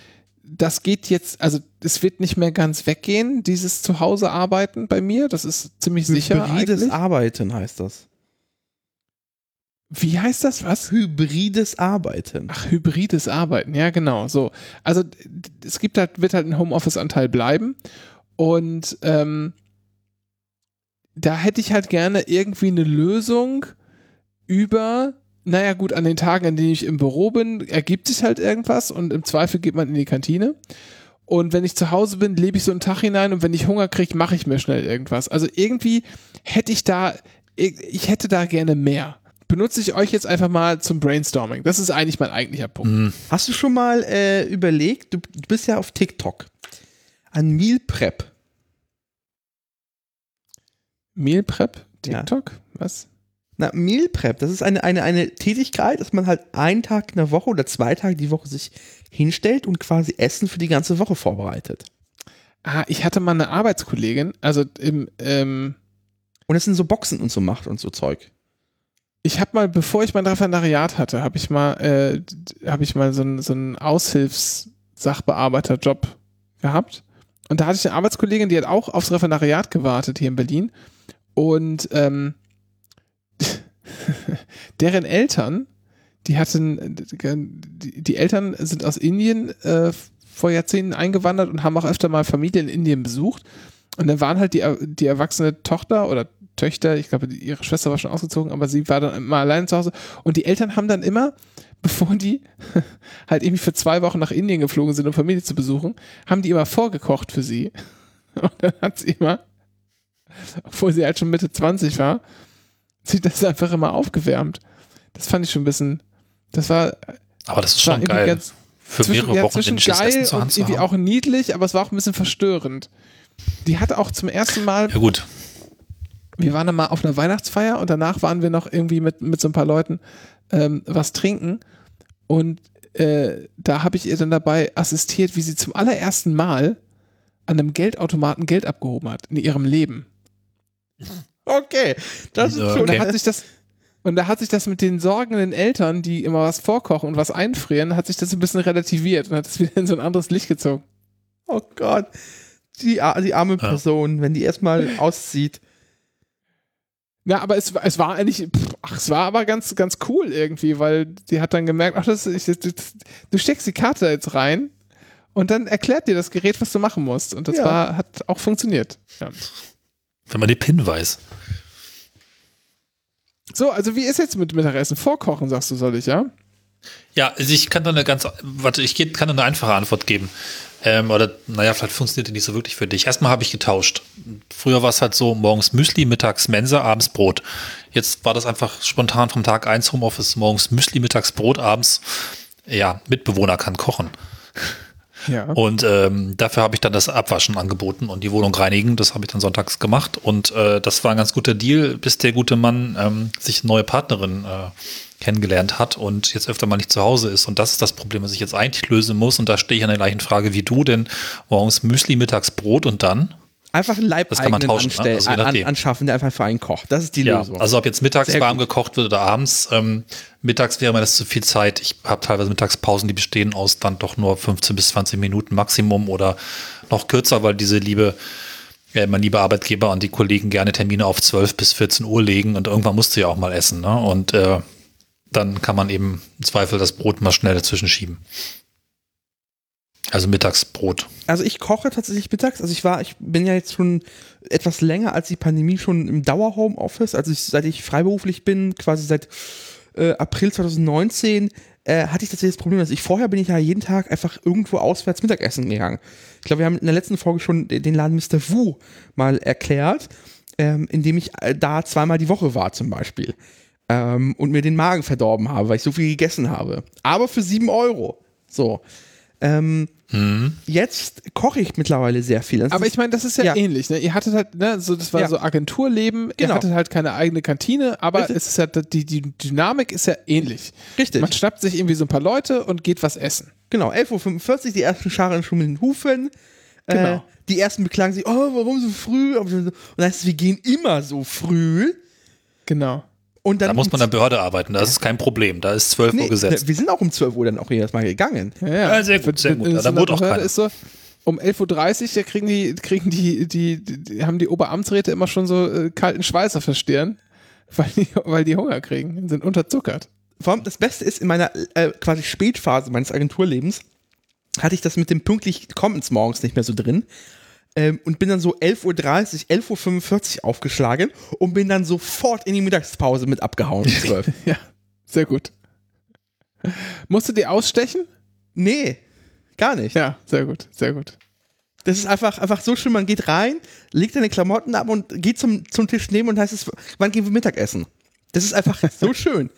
das geht jetzt, also es wird nicht mehr ganz weggehen, dieses Zuhause arbeiten bei mir. Das ist ziemlich sicher. Hybrides Eigentlich. Arbeiten heißt das. Wie heißt das? Was? Hybrides Arbeiten. Ach, hybrides Arbeiten, ja genau. So, also es gibt halt, wird halt ein Homeoffice-Anteil bleiben und ähm, da hätte ich halt gerne irgendwie eine Lösung über, naja gut, an den Tagen, an denen ich im Büro bin, ergibt sich halt irgendwas und im Zweifel geht man in die Kantine. Und wenn ich zu Hause bin, lebe ich so einen Tag hinein und wenn ich Hunger kriege, mache ich mir schnell irgendwas. Also irgendwie hätte ich da, ich hätte da gerne mehr. Benutze ich euch jetzt einfach mal zum Brainstorming. Das ist eigentlich mein eigentlicher Punkt. Hm, Hast du schon mal äh, überlegt, du, du bist ja auf TikTok, an Meal Prep. Meal Prep? Ja. TikTok? Was? Na, Meal Prep, das ist eine, eine, eine Tätigkeit, dass man halt einen Tag in der Woche oder zwei Tage die Woche sich hinstellt und quasi Essen für die ganze Woche vorbereitet. Ah, ich hatte mal eine Arbeitskollegin, also im, ähm, Und es sind so Boxen und so macht und so Zeug. ich habe mal, bevor ich mein Referendariat hatte, habe ich mal, äh, habe ich mal so einen so einen Aushilfs-Sachbearbeiter-Job gehabt. Und da hatte ich eine Arbeitskollegin, die hat auch aufs Referendariat gewartet hier in Berlin. Und ähm, *laughs* deren Eltern, die hatten, die, Eltern sind aus Indien äh, vor Jahrzehnten eingewandert und haben auch öfter mal Familie in Indien besucht. Und dann waren halt die, die erwachsene Tochter oder Töchter, ich glaube, ihre Schwester war schon ausgezogen, aber sie war dann immer allein zu Hause. Und die Eltern haben dann immer, *laughs* bevor die *laughs* halt irgendwie für zwei Wochen nach Indien geflogen sind, um Familie zu besuchen, haben die immer vorgekocht für sie. Und dann hat sie immer, obwohl sie halt schon Mitte 20 war, sich das einfach immer aufgewärmt. Das fand ich schon ein bisschen, das war, Aber das ist schon geil. ganz, Für zwischen, mehrere ja, Wochen zwischen geil Essen Hand und zu irgendwie auch niedlich, aber es war auch ein bisschen verstörend. Die hatte auch zum ersten Mal Ja gut, wir waren mal auf einer Weihnachtsfeier und danach waren wir noch irgendwie mit, mit so ein paar Leuten ähm, was trinken und äh, da habe ich ihr dann dabei assistiert, wie sie zum allerersten Mal an einem Geldautomaten Geld abgehoben hat in ihrem Leben. Okay, das ist Ja, schon. Und da Okay. hat sich das und da hat sich das mit den sorgenden Eltern, die immer was vorkochen und was einfrieren, hat sich das ein bisschen relativiert und hat es *laughs* wieder in so ein anderes Licht gezogen. Oh Gott. Die, die arme Person, wenn die erstmal *laughs* auszieht. Ja, aber es, war- es war eigentlich, pff, ach, es war aber ganz, ganz cool irgendwie, weil die hat dann gemerkt, ach, das, ich, das, du steckst die Karte jetzt rein und dann erklärt dir das Gerät, was du machen musst. Und das Ja. war, hat auch funktioniert. Ja. wenn man die PIN weiß. So, also wie ist jetzt mit Mittagessen? Vorkochen, sagst du, soll ich, ja? Ja, also ich kann da eine ganz, warte, ich kann da eine einfache Antwort geben. Ähm, oder, naja, vielleicht funktioniert die nicht so wirklich für dich. Erstmal habe ich getauscht. Früher war es halt so, morgens Müsli, mittags Mensa, abends Brot. Jetzt war das einfach spontan vom Tag 1 Homeoffice, morgens Müsli, mittags Brot, abends, ja, Mitbewohner kann kochen. Ja. Und ähm, dafür habe ich dann das Abwaschen angeboten und die Wohnung reinigen. Das habe ich dann sonntags gemacht. Und äh, das war ein ganz guter Deal, bis der gute Mann ähm, sich eine neue Partnerin äh, kennengelernt hat und jetzt öfter mal nicht zu Hause ist. Und das ist das Problem, was ich jetzt eigentlich lösen muss. Und da stehe ich an der gleichen Frage wie du, denn morgens Müsli, mittags Brot und dann? Einfach einen Leibeigenen tauschen, ne? Also an, anschaffen, der einfach für einen kocht. Das ist die Ja, Lösung. also ob jetzt mittags warm gekocht wird oder abends. Ähm, mittags wäre mir das zu viel Zeit. Ich habe teilweise Mittagspausen, die bestehen aus dann doch nur 15 bis 20 Minuten Maximum oder noch kürzer, weil diese liebe, ja, mein lieber Arbeitgeber und die Kollegen gerne Termine auf 12 bis 14 Uhr legen und irgendwann musst du ja auch mal essen. Ne? Und äh, dann kann man eben im Zweifel das Brot mal schnell dazwischen schieben. Also Mittagsbrot. Also ich koche tatsächlich mittags. Also ich war, ich bin ja jetzt schon etwas länger als die Pandemie schon im Dauer-Homeoffice. Also ich, seit ich freiberuflich bin, quasi seit äh, April 2019, äh, hatte ich tatsächlich das Problem, dass ich vorher bin ich ja jeden Tag einfach irgendwo auswärts Mittagessen gegangen. Ich glaube, wir haben in der letzten Folge schon den Laden Mr. Wu mal erklärt, ähm, in dem ich äh, da zweimal die Woche war zum Beispiel. Ähm, und mir den Magen verdorben habe, weil ich so viel gegessen habe. Aber für sieben Euro. So. Ähm, Jetzt koche ich mittlerweile sehr viel. Das Aber ich meine, das ist ja, Ja. ähnlich. Ne? Ihr hattet halt, ne, so, das war Ja. so Agenturleben, Genau. ihr hattet halt keine eigene Kantine, aber Richtig. es ist ja, die, die Dynamik ist ja ähnlich. Richtig. Man schnappt sich irgendwie so ein paar Leute und geht was essen. Genau, 11.45 Uhr, die ersten Scharen schon mit den Hufen. Äh, Genau. die ersten beklagen sich, oh, warum so früh? Und dann heißt es, wir gehen immer so früh. Genau. Und dann Da muss um man an der Behörde arbeiten, das ist kein Problem. Da ist 12 Nee, Uhr gesetzt. wir sind auch um 12 Uhr dann auch jedes Mal gegangen. Ja, Ja, sehr gut, sehr gut. Ja, da wohnt auch keiner. ist so, um 11.30 Uhr, da kriegen die, kriegen die, die, die, haben die Oberamtsräte immer schon so äh, kalten Schweiß auf der Stirn, *laughs* weil die, weil die Hunger kriegen, sind unterzuckert. Vor allem das Beste ist, in meiner äh, quasi Spätphase meines Agenturlebens hatte ich das mit dem pünktlich Kommens morgens nicht mehr so drin. Ähm, und bin dann so 11.30 Uhr, 11.45 Uhr aufgeschlagen und bin dann sofort in die Mittagspause mit abgehauen. um 12. *laughs* Ja, sehr gut. Musst du die ausstechen? nee, gar nicht. Ja, sehr gut, sehr gut. Das ist einfach, einfach so schön, man geht rein, legt seine Klamotten ab und geht zum, zum Tisch neben und heißt es, wann gehen wir Mittagessen? Das ist einfach so *laughs* schön.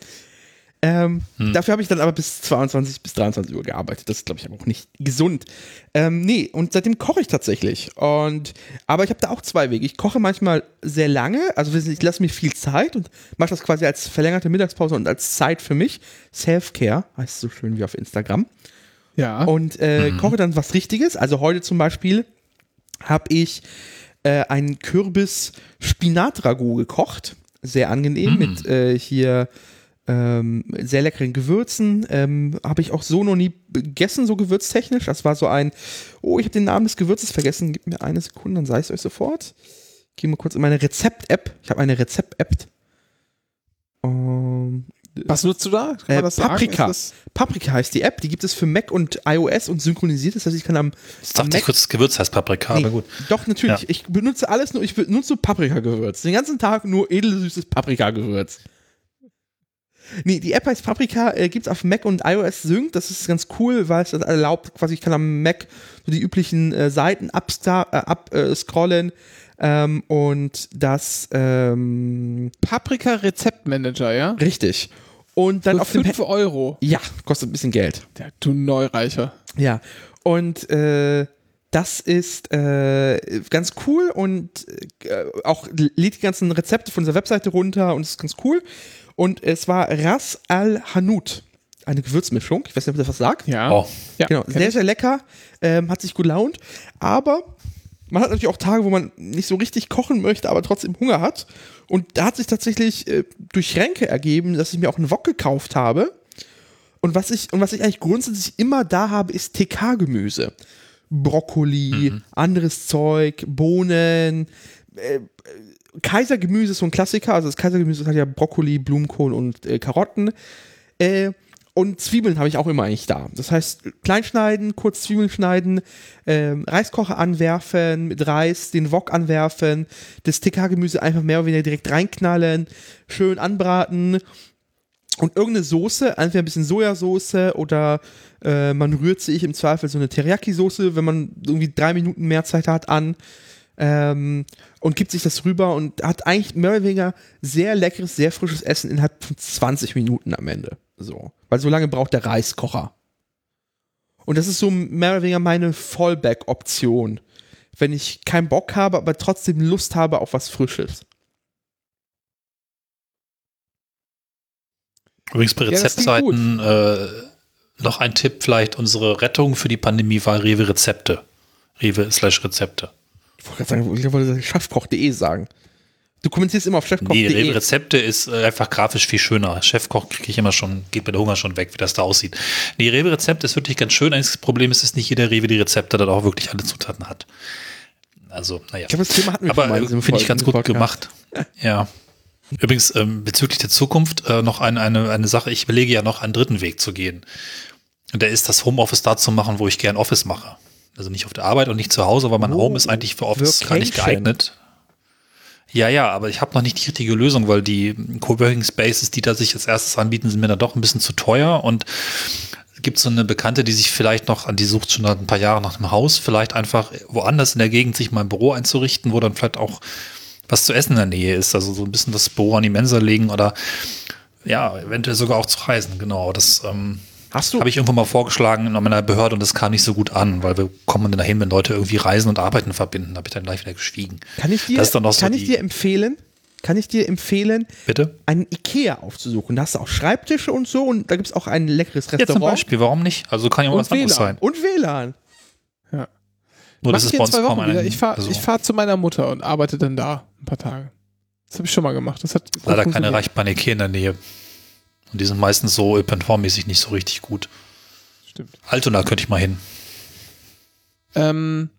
Ähm, Dafür habe ich dann aber bis 22 bis 23 Uhr gearbeitet. Das ist, glaube ich, aber auch nicht gesund. Ähm, nee, und seitdem koche ich tatsächlich. Und, aber ich habe da auch zwei Wege. Ich koche manchmal sehr lange, also ich lasse mir viel Zeit und mache das quasi als verlängerte Mittagspause und als Zeit für mich. Self-Care heißt es so schön wie auf Instagram Ja. und äh, koche dann was Richtiges. Also heute zum Beispiel habe ich äh, einen Kürbis-Spinat-Ragout gekocht. Sehr angenehm mit äh, hier ähm, sehr leckeren Gewürzen. Ähm, habe ich auch so noch nie gegessen, so gewürztechnisch. Das war so ein, oh, ich habe den Namen des Gewürzes vergessen. Gib mir eine Sekunde, dann sage ich es euch sofort. Ich gehe mal kurz in meine Rezept-App. Ich habe eine Rezept-App. Ähm, Was nutzt du da? Kann äh, man das sagen? Paprika. Paprika heißt die App. Die gibt es für Mac und iOS und synchronisiert. Das heißt, ich kann am, Ich am dachte, ich kurz, das Gewürz heißt Paprika, Nee, aber gut. Doch, natürlich. Ja. Ich benutze alles nur, ich benutze Paprikagewürz. Den ganzen Tag nur edelsüßes Paprikagewürz. Nee, die App heißt Paprika, äh, gibt's auf Mac und iOS Sync. Das ist ganz cool, weil es das erlaubt, quasi ich kann am Mac so die üblichen äh, Seiten abstar- äh, abscrollen ähm, und das ähm, Paprika Rezeptmanager, ja? richtig. Und dann Für auf dem 5 Ha- Euro. Ja, kostet ein bisschen Geld. Ja, du Neureicher. Ja, und äh, das ist äh, ganz cool und äh, auch lädt die ganzen Rezepte von dieser Webseite runter und ist ganz cool. Und es war Ras Al Hanout, eine Gewürzmischung. Ich weiß nicht, ob das was sagt. Ja. Oh. ja genau, sehr, sehr lecker, ähm, hat sich gelaunt, aber man hat natürlich auch Tage, wo man nicht so richtig kochen möchte, aber trotzdem Hunger hat. Und da hat sich tatsächlich äh, durch Ränke ergeben, dass ich mir auch einen Wok gekauft habe. Und was ich, und was ich eigentlich grundsätzlich immer da habe, ist TK-Gemüse. Brokkoli, anderes Zeug, Bohnen, äh, Kaisergemüse ist so ein Klassiker. Also das Kaisergemüse hat ja Brokkoli, Blumenkohl und äh, Karotten. Äh, und Zwiebeln habe ich auch immer eigentlich da. Das heißt, klein schneiden, kurz Zwiebeln schneiden, ähm, Reiskocher anwerfen, mit Reis den Wok anwerfen, das TK-Gemüse einfach mehr oder weniger direkt reinknallen, schön anbraten und irgendeine Soße, entweder ein bisschen Sojasauce oder äh, man rührt sich im Zweifel so eine Teriyaki-Soße, wenn man irgendwie drei Minuten mehr Zeit hat, an ähm, und gibt sich das rüber und hat eigentlich mehr oder weniger sehr leckeres, sehr frisches Essen innerhalb von 20 Minuten am Ende. So. Weil so lange braucht der Reiskocher. Und das ist so mehr oder weniger meine Fallback-Option. Wenn ich keinen Bock habe, aber trotzdem Lust habe auf was Frisches. Übrigens bei Ja, Rezeptseiten äh, noch ein Tipp, vielleicht unsere Rettung für die Pandemie war Rewe Rezepte. Rewe slash Rezepte. Ich wollte sagen, ich wollte chefkoch.de sagen. Du kommentierst immer auf Nee, chefkoch.de. Rewe Rezepte ist äh, einfach grafisch viel schöner. Chefkoch kriege ich immer schon, geht mir der Hunger schon weg, wie das da aussieht. Nee, Rewe Rezept ist wirklich ganz schön. Einziges Problem ist, dass nicht jeder Rewe die Rezepte dann auch wirklich alle Zutaten hat. Also, naja. ich glaube, das Thema hatten wir Aber äh, finde ich ganz gut gemacht. *laughs* Ja. Übrigens, ähm, bezüglich der Zukunft äh, noch eine, eine, eine Sache. Ich überlege ja noch einen dritten Weg zu gehen. Und der ist, das Homeoffice da zu machen, wo ich gern Office mache. Also nicht auf der Arbeit und nicht zu Hause, weil mein Oh, Home ist eigentlich für Office gar nicht geeignet. Ja, ja, aber ich habe noch nicht die richtige Lösung, weil die Coworking Spaces, die da sich als erstes anbieten, sind mir dann doch ein bisschen zu teuer und es gibt so eine Bekannte, die sich vielleicht noch an die sucht schon ein paar Jahre nach einem Haus, vielleicht einfach woanders in der Gegend sich mal ein Büro einzurichten, wo dann vielleicht auch was zu essen in der Nähe ist, also so ein bisschen das Büro an die Mensa legen oder ja, eventuell sogar auch zu reisen, genau. Das ähm, Hast du? habe ich irgendwo mal vorgeschlagen in meiner Behörde und das kam nicht so gut an, weil wir kommen dann dahin, wenn Leute irgendwie Reisen und Arbeiten verbinden. Da habe ich dann gleich wieder geschwiegen. Kann ich dir, Das ist dann noch so kann ich dir empfehlen? Kann ich dir empfehlen, Bitte? einen Ikea aufzusuchen? Da hast du auch Schreibtische und so und da gibt es auch ein leckeres Ja, zum Restaurant. Beispiel, warum nicht? Also kann ja auch was anderes WLAN. sein. Und WLAN. Nur Mach das ist ich bei uns zwei kaum Wochen wieder. einer. Ich fahre also, fahr zu meiner Mutter und arbeite dann da ein paar Tage. Das habe ich schon mal gemacht. Das hat leider keine bei Ikea in der Nähe. Und die sind meistens so ÖPNV-mäßig nicht so richtig gut. Stimmt. Altona könnte ich mal hin. Ähm,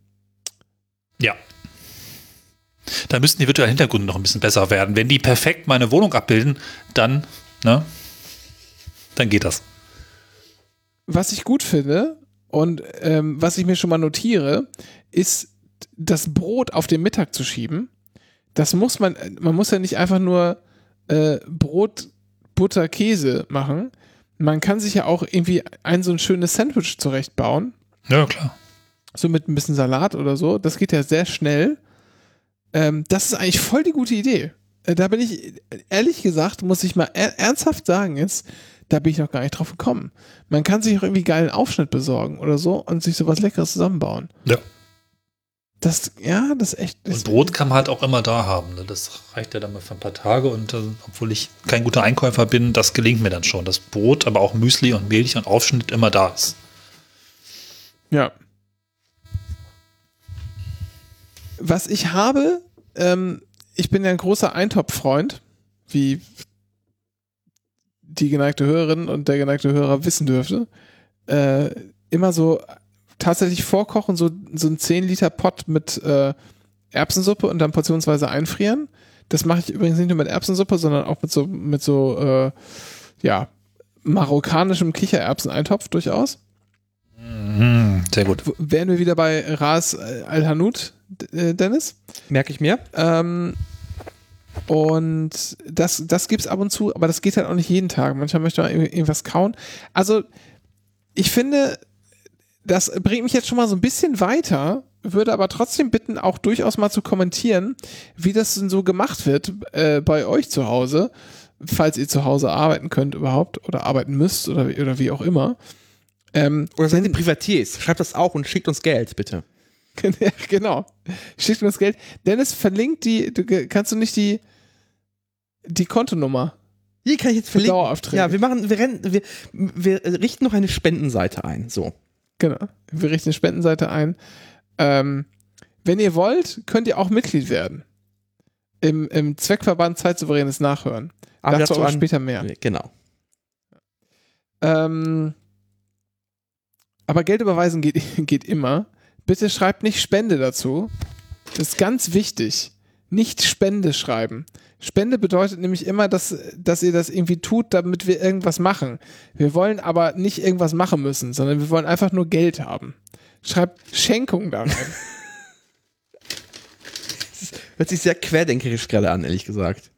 Ja. Da müssten die virtuellen Hintergründe noch ein bisschen besser werden. Wenn die perfekt meine Wohnung abbilden, dann, ne? Dann geht das. was ich gut finde und ähm, was ich mir schon mal notiere, ist das Brot auf den Mittag zu schieben. Das muss man, man muss ja nicht einfach nur äh, Brot, Butter, Käse machen. Man kann sich ja auch irgendwie ein so ein schönes Sandwich zurechtbauen. Ja, klar. So mit ein bisschen Salat oder so. Das geht ja sehr schnell. Ähm, das ist eigentlich voll die gute Idee. Äh, da bin ich, ehrlich gesagt, muss ich mal er ernsthaft sagen jetzt, da bin ich noch gar nicht drauf gekommen. Man kann sich auch irgendwie geilen Aufschnitt besorgen oder so und sich sowas Leckeres zusammenbauen. Ja. Das, ja, das ist echt. Das Und Brot kann man halt auch immer da haben. Ne? Das reicht ja dann mal für ein paar Tage. Und äh, obwohl ich kein guter Einkäufer bin, das gelingt mir dann schon. Dass Brot, aber auch Müsli und Milch und Aufschnitt immer da ist. Ja. Was ich habe, ähm, ich bin ja ein großer Eintopf-Freund, wie die geneigte Hörerin und der geneigte Hörer wissen dürfte. Äh, immer so tatsächlich vorkochen, so, so ein 10 Liter Pott mit äh, Erbsensuppe und dann portionsweise einfrieren. Das mache ich übrigens nicht nur mit Erbsensuppe, sondern auch mit so, mit so, äh, ja, marokkanischem Kichererbseneintopf durchaus. Mhm, sehr gut. W- wären wir wieder bei Ras Al-Hanout, äh, Dennis. Merke ich mir. Ähm, und das, das gibt's ab und zu, aber das geht halt auch nicht jeden Tag. Manchmal möchte man irgendwas kauen. Also, ich finde, das bringt mich jetzt schon mal so ein bisschen weiter, würde aber trotzdem bitten, auch durchaus mal zu kommentieren, wie das denn so gemacht wird äh, bei euch zu Hause, falls ihr zu Hause arbeiten könnt überhaupt oder arbeiten müsst oder, wie- oder wie auch immer. Ähm, Oder seid ihr Privatiers? Schreibt das auch und schickt uns Geld, bitte. *laughs* genau. Schickt das Geld. Dennis, verlinkt die, du, kannst du nicht die, die Kontonummer? Hier kann ich jetzt verlinken. Ja, wir machen, wir, rennen, wir, wir richten noch eine Spendenseite ein. So. Genau. Wir richten eine Spendenseite ein. Ähm, wenn ihr wollt, könnt ihr auch Mitglied werden. Im, im Zweckverband Zeitsouveränes Nachhören. Aber Dazu aber später mehr. Genau. Ähm, aber Geld überweisen geht, *laughs* geht immer. Bitte schreibt nicht Spende dazu. Das ist ganz wichtig. Nicht Spende schreiben. Spende bedeutet nämlich immer, dass, dass ihr das irgendwie tut, damit wir irgendwas machen. Wir wollen aber nicht irgendwas machen müssen, sondern wir wollen einfach nur Geld haben. Schreibt Schenkung da rein. *laughs* Hört sich sehr querdenkerisch gerade an, ehrlich gesagt.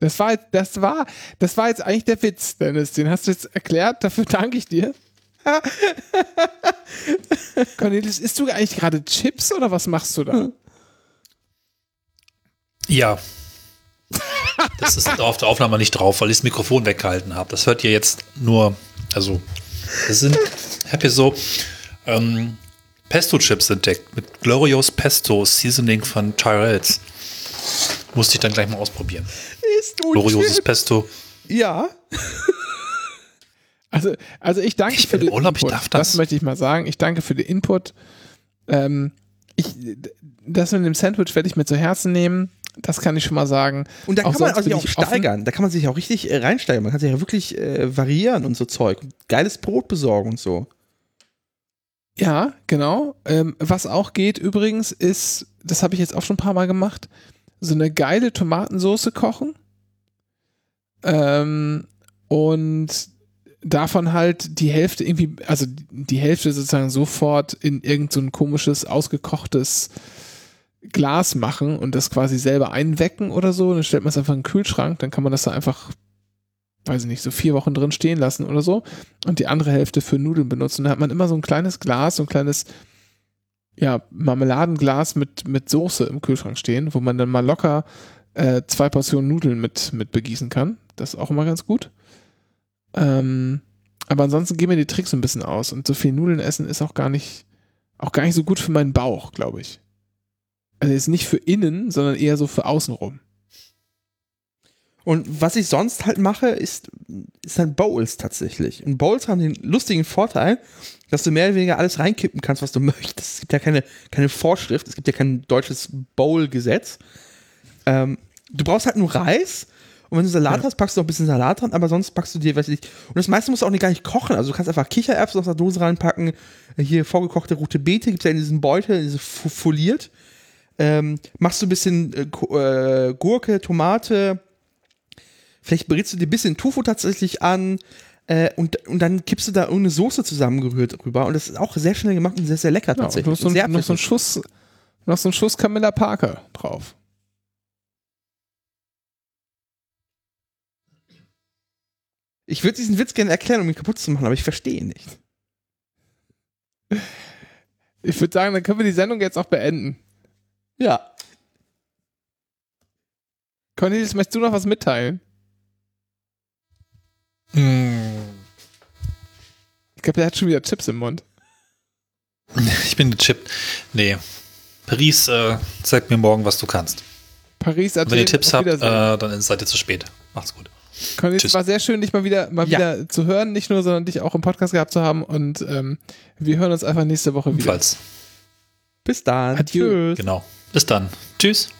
Das war, das war, das war jetzt eigentlich der Witz, Dennis. Den hast du jetzt erklärt. Dafür danke ich dir. Cornelius, isst du eigentlich gerade Chips oder was machst du da? Ja. Das ist auf der Aufnahme nicht drauf, weil ich das Mikrofon weggehalten habe. Das hört ihr jetzt nur, also, das sind, ich habe hier so ähm, Pesto-Chips entdeckt mit Glorious Pesto Seasoning von Tyrells. Musste ich dann gleich mal ausprobieren. Ist Glorioses Pesto. Ja. Also, also ich danke Ich für den Urlaub, ich Input. darf das. möchte ich mal sagen. Ich danke für den Input. Ähm, ich, das mit dem Sandwich werde ich mir zu Herzen nehmen. Das kann ich schon mal sagen. Und da Auch kann man sich auch ich offen. steigern. Da kann man sich auch richtig äh, reinsteigern. Man kann sich ja wirklich äh, variieren und so Zeug. Geiles Brot besorgen und so. Ja, genau. Ähm, was auch geht übrigens ist, das habe ich jetzt auch schon ein paar Mal gemacht, so eine geile Tomatensauce kochen. Ähm, und davon halt die Hälfte irgendwie, also die Hälfte sozusagen sofort in irgend so ein komisches, ausgekochtes Glas machen und das quasi selber einwecken oder so. Dann stellt man es einfach in den Kühlschrank, dann kann man das da einfach, weiß ich nicht, so vier Wochen drin stehen lassen oder so. Und die andere Hälfte für Nudeln benutzen. Da hat man immer so ein kleines Glas, so ein kleines, ja, Marmeladenglas mit, mit Soße im Kühlschrank stehen, wo man dann mal locker äh, zwei Portionen Nudeln mit, mit begießen kann. Das ist auch immer ganz gut. Ähm, aber ansonsten gehen mir die Tricks ein bisschen aus. Und so viel Nudeln essen ist auch gar nicht, auch gar nicht so gut für meinen Bauch, glaube ich. Also jetzt nicht für innen, sondern eher so für außenrum. Und was ich sonst halt mache, ist, ist dann Bowls tatsächlich. Und Bowls haben den lustigen Vorteil, dass du mehr oder weniger alles reinkippen kannst, was du *laughs* möchtest. Es gibt ja keine, keine Vorschrift, es gibt ja kein deutsches Bowl-Gesetz. Ähm, du brauchst halt nur Reis und wenn du Salat Ja. hast, packst du noch ein bisschen Salat dran, aber sonst packst du dir, weiß ich nicht. Und das meiste musst du auch nicht gar nicht kochen. Also du kannst einfach Kichererbsen aus der Dose reinpacken, hier vorgekochte rote Beete, gibt es ja in diesen Beutel, diese fu- foliert. Ähm, machst du ein bisschen äh, äh, Gurke, Tomate, vielleicht brätst du dir ein bisschen Tofu tatsächlich an äh, und, und dann kippst du da irgendeine Soße zusammengerührt rüber und das ist auch sehr schnell gemacht und sehr, sehr lecker Ja, und tatsächlich. noch so, Und sehr ein, noch so ein pfiffig. Schuss, noch so ein Schuss Camilla Parker drauf. Ich würde diesen Witz gerne erklären, um ihn kaputt zu machen, aber ich verstehe ihn nicht. Ich würde sagen, dann können wir die Sendung jetzt auch beenden. Ja. Cornelius, möchtest du noch was mitteilen? Ich glaube, der hat schon wieder Chips im Mund. Ich bin gechippt. Nee. Paris, äh, zeig mir morgen, was du kannst. Paris, Athen, wenn ihr Tipps habt, äh, dann seid ihr zu spät. Macht's gut. Cornelius, Tschüss. war sehr schön, dich mal wieder mal ja. wieder zu hören, nicht nur, sondern dich auch im Podcast gehabt zu haben. Und ähm, wir hören uns einfach nächste Woche wieder. Falls. Bis dann. Adieu. Tschüss. Genau. Bis dann. Tschüss.